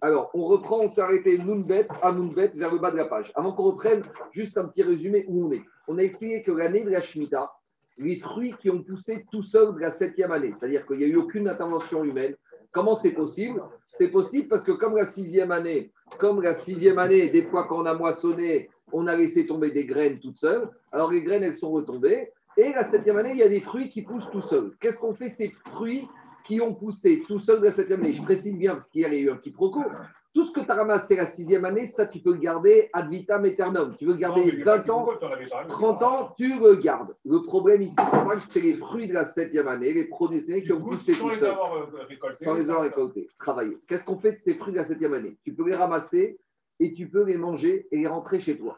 Alors, on reprend, on s'est arrêté Moonbet à Moonbet vers le bas de la page. Avant qu'on reprenne, juste un petit résumé où on est. On a expliqué que l'année de la Shemitah, les fruits qui ont poussé tout seuls de la septième année, c'est-à-dire qu'il n'y a eu aucune intervention humaine. Comment c'est possible? C'est possible parce que comme la sixième année, comme la sixième année, des fois quand on a moissonné, on a laissé tomber des graines toutes seules. Alors les graines, elles sont retombées. Et la septième année, il y a des fruits qui poussent tout seuls. Qu'est-ce qu'on fait ces fruits qui ont poussé tout seuls de la septième année Je précise bien parce qu'hier, il y a eu un petit proco. Tout ce que tu as ramassé la sixième année, ça, tu peux le garder ad vitam aeternum. Tu veux le garder 20 ans, 30 ans, tu le gardes. Le problème ici, c'est les fruits de la septième année, les produits qui ont poussé tout seuls. euh, Sans les avoir récoltés, travailler. Qu'est-ce qu'on fait de ces fruits de la septième année? Tu peux les ramasser et tu peux les manger et les rentrer chez toi.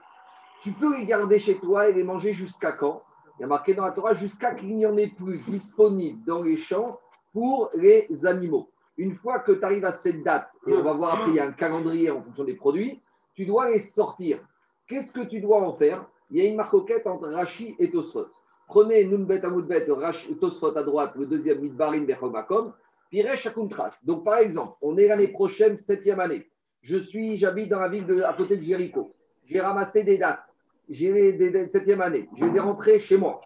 Tu peux les garder chez toi et les manger jusqu'à quand? Il y a marqué dans la Torah jusqu'à qu'il n'y en ait plus disponible dans les champs pour les animaux. Une fois que tu arrives à cette date, et on va voir après, il y a un calendrier en fonction des produits, tu dois les sortir. Qu'est-ce que tu dois en faire? Il y a une marcoquette entre Rashi et Tosfot. Prenez Nunbet Amoudbet, Tosfot à droite, le deuxième Midbarim Bechomakom, Piresh Akuntras. Donc par exemple, on est l'année prochaine, septième année. Je suis, j'habite dans la ville de, à côté de Jéricho. J'ai ramassé des dates. J'ai les des, des- septième année. Je les ai rentrées chez moi.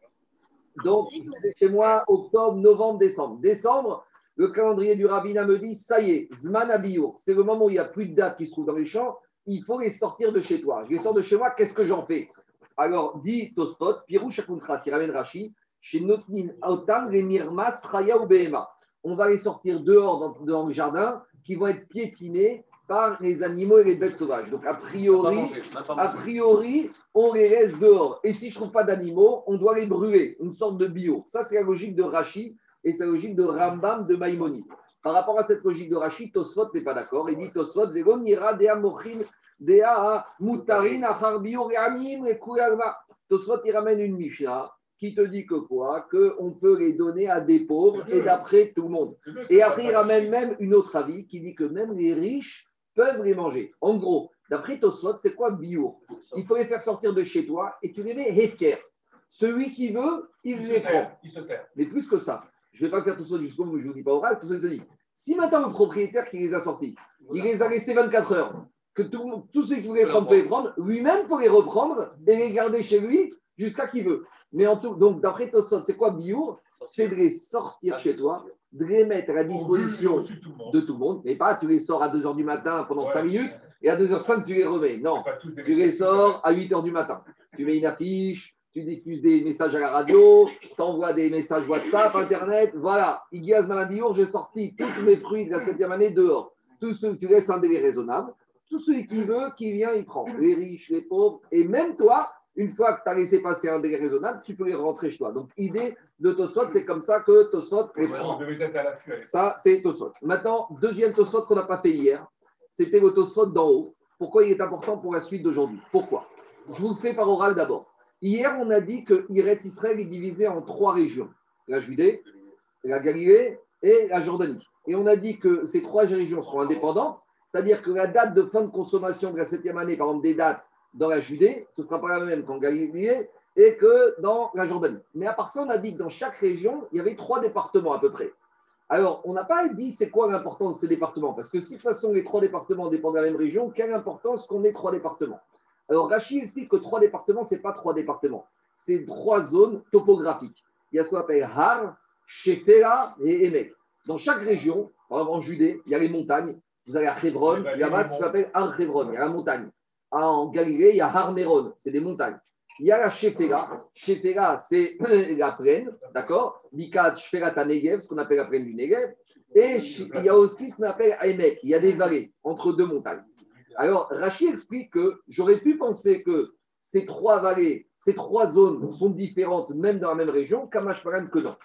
Donc, c'est chez moi octobre, novembre, décembre. Décembre, le calendrier du rabbinat me dit ça y est, Zman c'est le moment où il n'y a plus de dates qui se trouvent dans les champs, il faut les sortir de chez toi. Je les sors de chez moi, qu'est-ce que j'en fais? Alors, dit Tosfot, Pirou Shakuntras, il ramène Rashi, chez Notnin Autam, les Mirmas, Raya ou Behema. On va les sortir dehors dans, dans le jardin qui vont être piétinés par les animaux et les bêtes sauvages. Donc, a priori, a priori, on les laisse dehors. Et si je ne trouve pas d'animaux, on doit les brûler, une sorte de bio. Ça, c'est la logique de Rashi et c'est la logique de Rambam de Maïmonide. Par rapport à cette logique de Rashi, Tosfot n'est pas d'accord. Il dit Tosfot, Vegon ira dea mochin dea mutarin achar bio re'anim et kuyalma. Tosfot, il ramène une Mishnah qui te dit que quoi? Qu'on peut les donner à des pauvres et d'après tout le monde. Et après, il ramène même une autre avis qui dit que même les riches peuvent les manger. En gros, d'après Tosfot, c'est quoi bio Il faut les faire sortir de chez toi et tu les mets hefker. Celui qui veut, il, Il les prend. sert. Il se sert. Mais plus que ça, je ne vais pas faire tout ça jusqu'au bout, je ne vous dis pas oral, je te dis. Si maintenant le propriétaire qui les a sortis, il les a laissés 24 heures, que tout, tous ceux qui voulaient prendre peuvent les prendre, lui-même peut les reprendre et les garder chez lui jusqu'à qu'il veut. Mais en tout, donc d'après Tosot, c'est quoi Biour C'est de les sortir chez toi, de les mettre à la disposition de tout le monde. de tout le monde, mais pas tu les sors à 2h du matin pendant Ouais. 5 minutes et à 2h05 tu les remets. Non, tu les sors à 8h du matin. Tu mets une affiche, tu diffuses des messages à la radio, tu envoies des messages WhatsApp, Internet. Voilà, Igaz Malabiour, j'ai sorti tous mes fruits de la septième année dehors. Tous ceux que tu laisses un délai raisonnable. Tout celui qui veut, qui vient, il prend. Les riches, les pauvres. Et même toi, une fois que tu as laissé passer un délai raisonnable, tu peux les rentrer chez toi. Donc, idée de Tosfot, c'est comme ça que prend. À l'époque. Ça, c'est Tosfot. Maintenant, deuxième Tosfot qu'on n'a pas fait hier, c'était le Tosfot d'en haut. Pourquoi il est important pour la suite d'aujourd'hui? Pourquoi? Je vous le fais par oral d'abord. Hier, on a dit que Iret Israël est divisé en trois régions la Judée, la Galilée et la Jordanie. Et on a dit que ces trois régions sont indépendantes, c'est-à-dire que la date de fin de consommation de la septième année, par exemple des dates dans la Judée, ce ne sera pas la même qu'en Galilée et que dans la Jordanie. Mais à part ça, on a dit que dans chaque région, il y avait trois départements à peu près. Alors, on n'a pas dit c'est quoi l'importance de ces départements, parce que si de toute façon les trois départements dépendent de la même région, quelle importance qu'on ait trois départements? Alors, Rachid explique que trois départements, ce n'est pas trois départements, c'est trois zones topographiques. Il y a ce qu'on appelle Har, Shefela et Emek. Dans chaque région, par exemple en Judée, il y a les montagnes. Vous avez à Hebron, il y a ce qu'on appelle Har Hebron, il y a la montagne. En Galilée, il y a Har Meron, c'est des montagnes. Il y a la Shefela. Shefela, c'est la plaine, d'accord? Mikat Shferat Negev, ce qu'on appelle la plaine du Negev. Et il y a aussi ce qu'on appelle Emek, il y a des vallées entre deux montagnes. Alors, Rachid explique que j'aurais pu penser que ces trois vallées, ces trois zones sont différentes, même dans la même région, Kamashparan que non.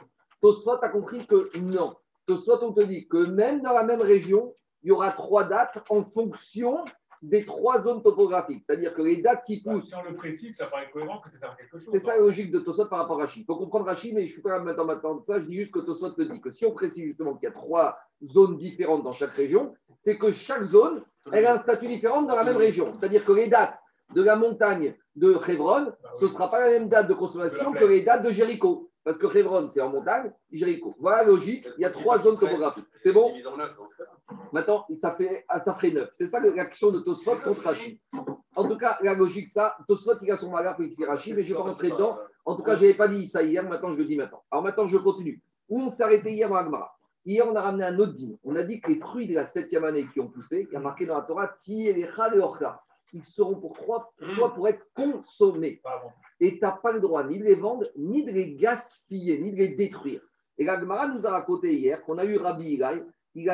Tosfot a compris que non. Tosfot, on te dit que même dans la même région, il y aura trois dates en fonction des trois zones topographiques. C'est-à-dire que les dates qui Bah, poussent Si on le précise, ça paraît cohérent que c'est un quelque chose. c'est ça la logique de Tosot par rapport à Rachid. Il faut comprendre Rachid, mais je ne suis pas maintenant maintenant de ça. Je dis juste que Tosot te dit que si on précise justement qu'il y a trois zones différentes dans chaque région, c'est que chaque zone, elle a un statut différent dans la même région. C'est-à-dire que les dates de la montagne de Hebron, ce ne sera pas la même date de consommation que les dates de Jéricho. Parce que Hebron, c'est en montagne, Jéricho. Voilà la logique, il y a trois zones topographiques. C'est bon Maintenant, ça, fait, ah, ça ferait neuf. C'est ça l'action de Tosfot contre Rachid. En tout cas, la logique, ça, Tosfot, il a son malheur pour écrire Rachid, mais je ne vais pas rentrer dedans. En tout cas, je n'avais pas dit ça hier, maintenant je le dis maintenant. Alors maintenant, je continue. Où on s'est arrêté hier dans Agmara? Hier, on a ramené un autre dîme. On a dit que les fruits de la septième année qui ont poussé, il y a marqué dans la Torah, ils seront pour trois, trois pour être consommés. Et tu n'as pas le droit ni de les vendre, ni de les gaspiller, ni de les détruire. Et la Gemara nous a raconté hier qu'on a eu Rabbi Ilaï, il a,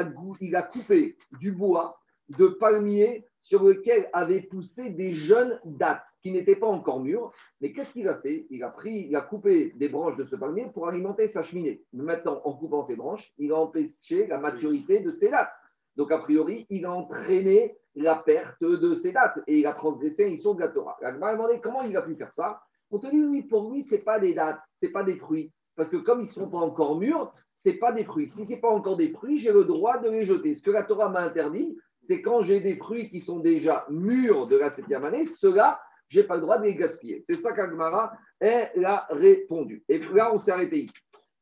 a coupé du bois de palmier sur lequel avaient poussé des jeunes dattes qui n'étaient pas encore mûres. Mais qu'est-ce qu'il a fait? Il a pris, il a coupé des branches de ce palmier pour alimenter sa cheminée. Maintenant, en coupant ces branches, il a empêché la maturité de ces dattes. Donc, a priori, il a entraîné la perte de ces dates et il a transgressé une de la Torah. Il m'a demandé comment il a pu faire ça. On te dit, oui, pour lui, ce n'est pas des dates, ce n'est pas des fruits. Parce que comme ils ne sont pas encore mûrs, ce n'est pas des fruits. Si ce n'est pas encore des fruits, j'ai le droit de les jeter. Ce que la Torah m'a interdit, c'est quand j'ai des fruits qui sont déjà mûrs de la septième année, ceux-là, je n'ai pas le droit de les gaspiller. C'est ça qu'Agmara a répondu. Et là, on s'est arrêté ici.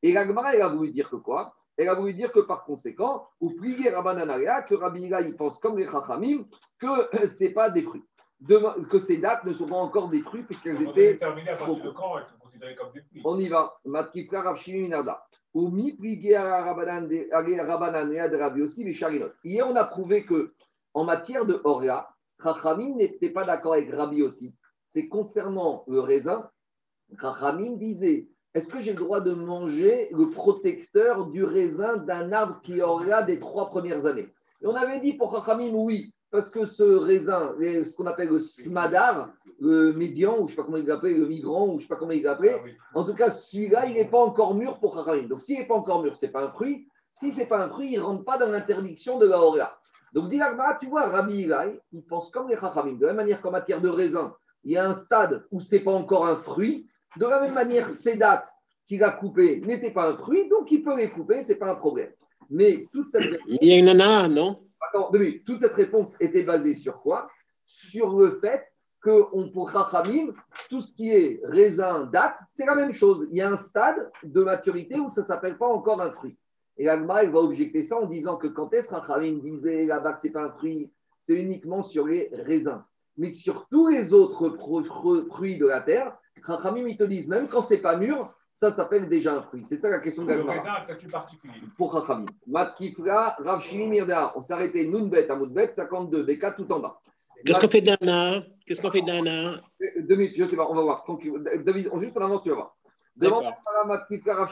Et l'Agmara, elle a voulu dire que quoi? Elle a voulu dire que par conséquent, ou plier Rabbananaria, que Rabbi il pense comme les Chachamim, que ce n'est pas des fruits. Que ces dates ne sont pas encore des fruits puisqu'elles étaient. À partir de quand elles sont considérées comme des fruits On y va. Matkifra Rav Hier, on a prouvé que en matière de Horia, Chachamim n'était pas d'accord avec Rabbi aussi. C'est concernant le raisin, Chachamim disait est-ce que j'ai le droit de manger le protecteur du raisin d'un arbre qui aura des trois premières années? Et on avait dit pour Chachamim oui, parce que ce raisin, ce qu'on appelle le smadar, le médian, ou je ne sais pas comment il l'appelle, le migrant, ou je ne sais pas comment il l'appelle, ah en tout cas, celui-là, il n'est pas encore mûr pour Chachamim. Donc, s'il n'est pas encore mûr, ce n'est pas un fruit. Si ce n'est pas un fruit, il ne rentre pas dans l'interdiction de la Horia. Donc, dit tu vois, Rabbi Ilai, il pense comme les Chachamim. De la même manière qu'en matière de raisin, il y a un stade où ce n'est pas encore un fruit. De la même manière, ces dates qu'il a coupées n'étaient pas un fruit, donc il peut les couper, ce n'est pas un problème. Mais toute cette. Il y a une nana, non? Toute cette réponse était basée sur quoi? Sur le fait que on, pour Chachamim, tout ce qui est raisin, date, c'est la même chose. Il y a un stade de maturité où ça ne s'appelle pas encore un fruit. Et l'Agma, il va objecter ça en disant que quand est-ce Chachamim disait là-bas que ce n'est pas un fruit, c'est uniquement sur les raisins. Mais sur tous les autres fruits de la terre, Chachamim, ils te disent, même quand ce n'est pas mûr, ça s'appelle déjà un fruit. C'est ça la question de la un statut particulier. Pour Chachamim. Matkifra, Rav Mirda. On s'est arrêté Nounbet à Moudbet, 52, Beka tout en bas. Qu'est-ce qu'on fait d'Anna Qu'est-ce qu'on fait d'Anna Deux minutes, je ne sais pas, on va voir. David, on juste en avant, tu vas voir. Devant Matkifra, Rav.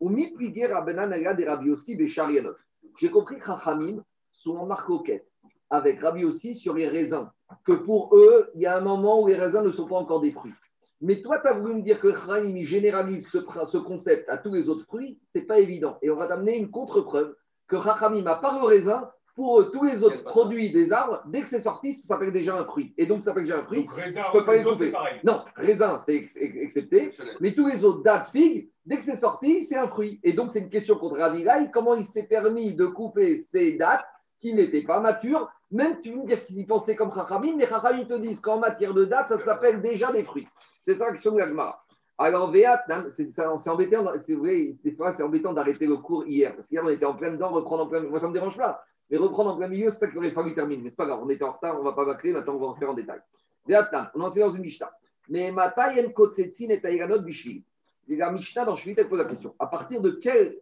Ou mi de Rabbi Yossi Bécharianot. J'ai compris que Chachamim sont en marcoquette avec Rabbi aussi sur les raisins. Que pour eux, il y a un moment où les raisins ne sont pas encore des fruits. Mais toi, tu as voulu me dire que Chaim généralise ce, concept à tous les autres fruits, ce n'est pas évident. Et on va t'amener une contre-preuve que Chachamim, à part le raisin, pour tous les autres produits des arbres, dès que c'est sorti, ça s'appelle déjà un fruit. Et donc, ça s'appelle déjà un fruit. je ne peux pas les couper. Non, raisin, c'est accepté. Mais tous les autres dates figues, dès que c'est sorti, c'est un fruit. Et donc, c'est une question contre Ravilaï. Comment il s'est permis de couper ces dates qui n'étaient pas matures? Même tu veux me dire qu'ils y pensaient comme Chachamim, mais Chachamim te disent qu'en matière de date, ça s'appelle déjà des fruits. C'est ça question de l'Agmara. Alors, Véat, c'est embêtant, c'est vrai, des fois, c'est embêtant d'arrêter le cours hier, parce qu'hier, on était en plein dedans, reprendre en plein Moi, ça ne me dérange pas, mais reprendre en plein milieu, c'est ça qu'il aurait fallu terminer. Mais c'est pas? Grave, on était en retard, on ne va pas bâcler, maintenant, on va refaire en détail. Véat, on est dans une Mishnah. Mais Matayen Kotsetsin et Taïranot Bishvili. La Mishnah dans Shvit, elle pose la question. À partir de quel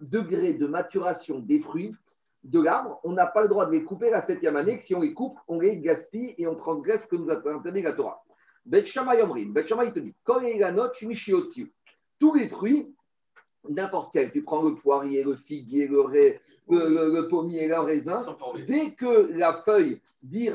degré de maturation des fruits de l'arbre, on n'a pas le droit de les couper la septième année, que si on les coupe, on les gaspille et on transgresse ce que nous a interdit la Torah? Bet Yomrim, Bet il te dit, tous les fruits, n'importe quel, tu prends le poirier, le figuier, le, le, pommier, le raisin, dès que la feuille dit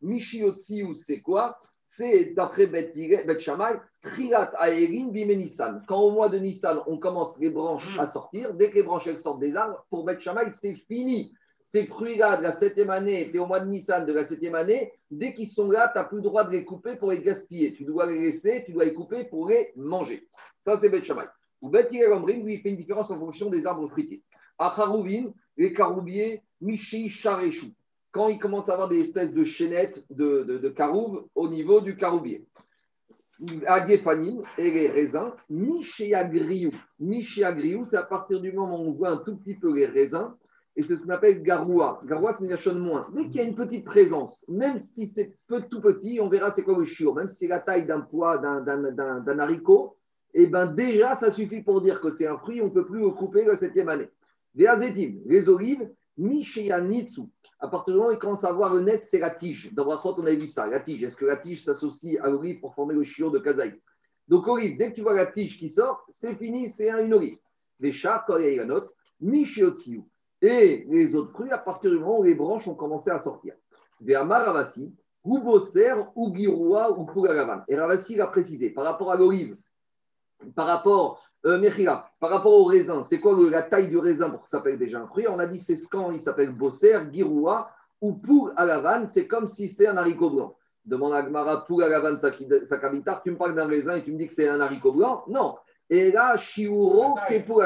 Mishiotsi ou c'est quoi c'est d'après Bet Shammai, Trilat Aerin Bime Nissan. Quand au mois de Nissan, on commence les branches à sortir, dès que les branches sortent des arbres, pour Bet Shammai, c'est fini. Ces fruits-là de la septième année, et au mois de Nissan de la septième année, dès qu'ils sont là, tu n'as plus le droit de les couper pour les gaspiller. Tu dois les laisser, tu dois les couper pour les manger. Ça, c'est Bet Shammai. Ou Bet lui, il fait une différence en fonction des arbres fruitiers. Acharouvin, les caroubiers, Michi, Charechou quand il commence à avoir des espèces de chaînettes de, de, au niveau du caroubier. Agefanim et les raisins, Michéagriou. Michéagriou, c'est à partir du moment où on voit un tout petit peu les raisins, et c'est ce qu'on appelle garoua. Garoua, c'est une moins. Dès qu'il y a une petite présence, même si c'est tout petit, on verra c'est quoi le chiot, même si c'est la taille d'un poids, d'un haricot, et eh ben déjà, ça suffit pour dire que c'est un fruit, on ne peut plus le couper la septième année. Les azétim, les olives, Nitsu. À partir du moment où il commence à voir le net, c'est la tige. Dans Brachot, on a vu ça, la tige. Est-ce que la tige s'associe à l'olive pour former le chiot de Kazaï? Donc, olive, dès que tu vois la tige qui sort, c'est fini, c'est une olive. Les chats, quand il y a la note, Mishiotsiu. Et les autres fruits, à partir du moment où les branches ont commencé à sortir. Ve'amar Ravasi, ou Bosser, ou Giroua, ou Pugagavan. Et Ravasi l'a précisé, par rapport à l'olive, par rapport, euh, par rapport au raisin, c'est quoi la taille du raisin pour que ça s'appelle déjà un fruit? On a dit c'est quand il s'appelle Bosser, Giroua, ou Pour Alavan, c'est comme si c'est un haricot blanc. Demande à Gmara, Pour Alavan, Sakavitar, tu me parles d'un raisin et tu me dis que c'est un haricot blanc? Non, et là, shiuro pour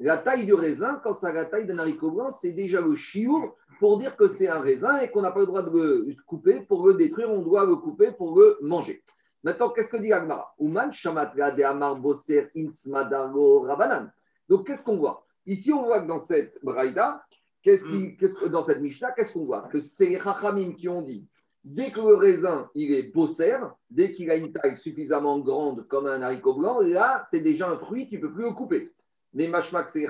La taille du raisin, quand c'est la taille d'un haricot blanc, c'est déjà le shiur pour dire que c'est un raisin et qu'on n'a pas le droit de le couper. Pour le détruire, on doit le couper pour le manger. Maintenant, qu'est-ce que dit Agmara? Uman shamatra de amar boser rabanan. Donc, qu'est-ce qu'on voit? Ici, on voit que dans cette braïda, qu'est-ce qui, hmm. dans cette Mishnah, qu'est-ce qu'on voit? Que c'est les Chachamim qui ont dit Dès que le raisin il est bosser, dès qu'il a une taille suffisamment grande comme un haricot blanc, là, c'est déjà un fruit, tu ne peux plus le couper. Mais machmak, c'est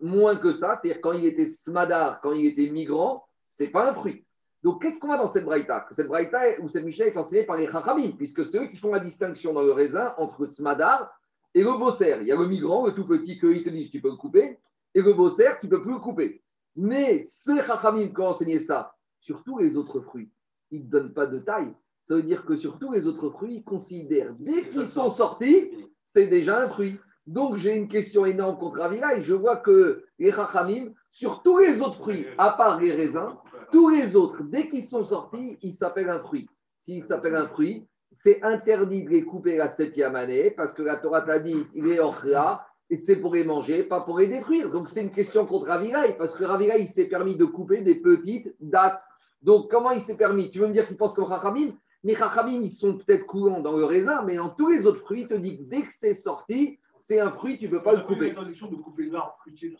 moins que ça, c'est-à-dire quand il était smadar, quand il était migrant, c'est pas un fruit. Donc, qu'est-ce qu'on a dans cette braïta? Cette braïta ou cette Mishnah est enseignée par les chachamim, puisque c'est eux qui font la distinction dans le raisin entre smadar et le bosser. Il y a le migrant, le tout petit, qu'ils te disent tu peux le couper, et le bosser, tu peux plus le couper. Mais ces chachamim qui ont enseigné ça, sur tous les autres fruits, ils ne donnent pas de taille. Ça veut dire que sur tous les autres fruits, ils considèrent, dès qu'ils sont sortis, c'est déjà un fruit. Donc j'ai une question énorme contre Avila et je vois que les Chachamim, sur tous les autres fruits, à part les raisins, tous les autres, dès qu'ils sont sortis, ils s'appellent un fruit. S'ils s'appellent un fruit, c'est interdit de les couper la septième année parce que la Torah t'a dit il est hors là et c'est pour les manger, pas pour les détruire. Donc c'est une question contre Ravilaï parce que Ravilaï s'est permis de couper des petites dates donc, comment il s'est permis? Tu veux me dire qu'il pense comme Chachamim Mais Chachamim, ils sont peut-être courants dans le raisin, mais en tous les autres fruits, il te dit que dès que c'est sorti, c'est un fruit, tu ne peux pas le couper. de couper l'arbre fruitier,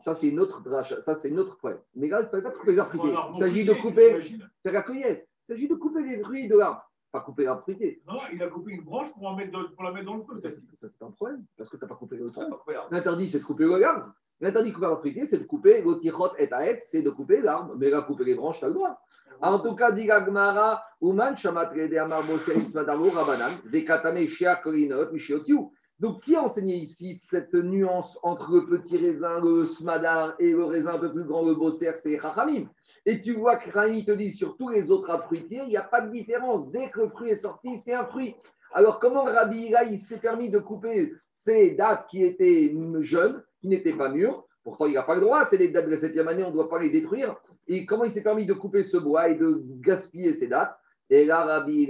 Ça, c'est notre drache, ça, c'est notre problème. Mais là, il ne pas couper l'arbre fruitier. Il s'agit de couper, faire la cueillette. Il s'agit de couper les fruits de l'arbre. Pas couper l'arbre fruitier. Non, il a coupé une branche pour, mettre pour la mettre dans le feu. Ça, c'est pas un problème, parce que tu n'as pas coupé le tronc. L'interdit, c'est de couper l'arbre. L'interdit de couper l'arbre fruitier, c'est de couper le tirot et à et, c'est de couper l'arbre. Mais là, couper les branches, tu as le droit. En tout cas, dit Gmara, Uman Shamatrede Amar Rabanan, Dekatane Shia Korinot, Mishiotiu. Donc, qui a enseigné ici cette nuance entre le petit raisin, le smadar, et le raisin un peu plus grand, le bosser, c'est Chachamim? Et tu vois que Rami te dit sur tous les autres fruitiers, il n'y a pas de différence. Dès que le fruit est sorti, c'est un fruit. Alors, comment Rabbi il s'est permis de couper ces dates qui étaient jeunes, qui n'étaient pas mûres? Pourtant, il n'a pas le droit, c'est les dates de la septième année, on ne doit pas les détruire. Et comment il s'est permis de couper ce bois et de gaspiller ces dates? Et là, Rabbi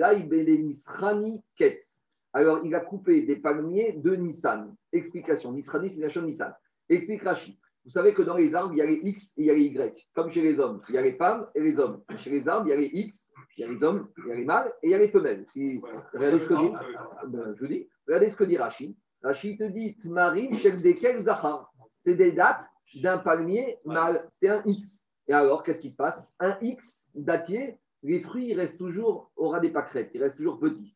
Ketz. Alors, il a coupé des palmiers de Nissan. Explication. Nisrani, c'est la chaîne Nissan. Explique Rashi. Vous savez que dans les arbres, il y a les X et il y a les Y. Comme chez les hommes, il y a les femmes et les hommes. Chez les arbres, il y a les X, il y a les hommes, il y a les mâles et il y a les femelles. regardez, ce que dit, ben, je dis, regardez ce que dit Rashi. Rashi te dit Tmarim, Zahar c'est des dates d'un palmier mâle. C'est un X. Et alors, qu'est-ce qui se passe? Un X datier, les fruits ils restent toujours, aura des pâquerettes, ils restent toujours petits.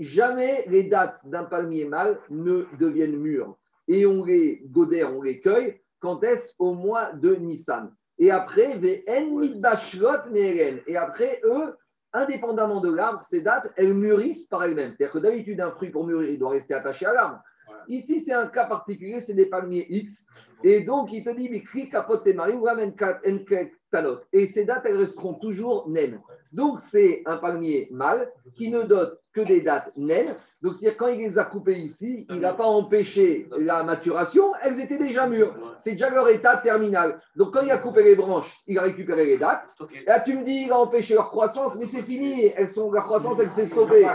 Jamais les dates d'un palmier mâle ne deviennent mûres. Et on les godère, on les cueille quand est-ce? Au mois de Nissan. Et après, Et après, eux, indépendamment de l'arbre, ces dates, elles mûrissent par elles-mêmes. C'est-à-dire que d'habitude, un fruit pour mûrir, il doit rester attaché à l'arbre. Ici, c'est un cas particulier, c'est des palmiers X. Et donc, il te dit, mais cri capote mari ou talot. Et ces dates, elles resteront toujours naines. Donc, c'est un palmier mâle qui ne dote que des dates naines. Donc, c'est-à-dire quand il les a coupées ici, il n'a pas empêché la maturation, elles étaient déjà mûres. C'est déjà leur état terminal. Donc, quand il a coupé les branches, il a récupéré les dates. Et là, tu me dis, il a empêché leur croissance, mais c'est fini. Elles sont, leur croissance, elle s'est stoppée.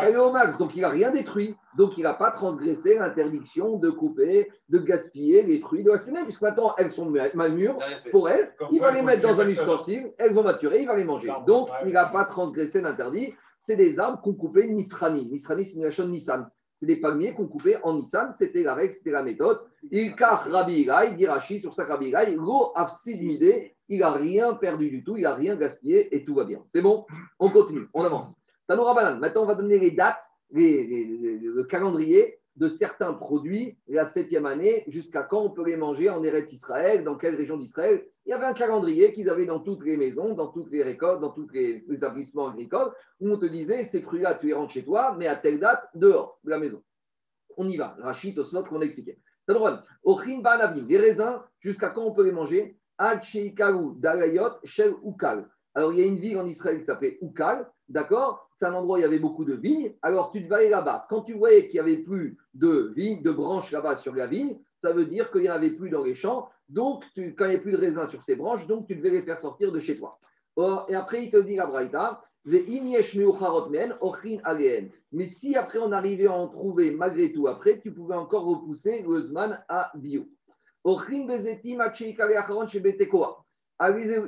Elle est au max. Donc, il n'a rien détruit. Donc, il n'a pas transgressé l'interdiction de couper, de gaspiller les fruits de la semaine, puisque maintenant, elles sont mûres pour elles. Il va les mettre dans un Exactement. ustensile, elles vont maturer, il va les manger. Donc, il n'a pas transgressé l'interdit. C'est des arbres qu'on coupait Nisrani. Nisrani, c'est une nation de Nissan. C'est des palmiers qu'on coupait en Nissan. C'était la règle, c'était la méthode. Il car Rabbi Ilaï, Rashi sur sa Rabbi Ilaï, il n'a rien perdu du tout, il n'a rien gaspillé et tout va bien. C'est bon? On continue, on avance. Tanoura Banan, maintenant on va donner les dates, les- les- les- le calendrier de certains produits, la septième année, jusqu'à quand on peut les manger en Eretz Israël, dans quelle région d'Israël. Il y avait un calendrier qu'ils avaient dans toutes les maisons, dans toutes les récoltes, dans tous les établissements agricoles, où on te disait, ces fruits-là, tu les rentres chez toi, mais à telle date, dehors de la maison. On y va. Rachid, Tosfot, qu'on a expliqué. Tadron, Ochin Ba'anavim, les raisins, jusqu'à quand on peut les manger? Ad Sheikaru, Dalayot, Shel Ukal. Alors, il y a une ville en Israël qui s'appelait Ukal, d'accord? C'est un endroit où il y avait beaucoup de vignes. Alors, tu devais aller là-bas. Quand tu voyais qu'il n'y avait plus de vignes, de branches là-bas sur la vigne, ça veut dire qu'il n'y en avait plus dans les champs. Donc, tu- quand il n'y avait plus de raisins sur ces branches, donc tu devais les faire sortir de chez toi. Or, et après, il te dit la Braïta, mais si après on arrivait à en trouver malgré tout, après, tu pouvais encore repousser le Zman à bio.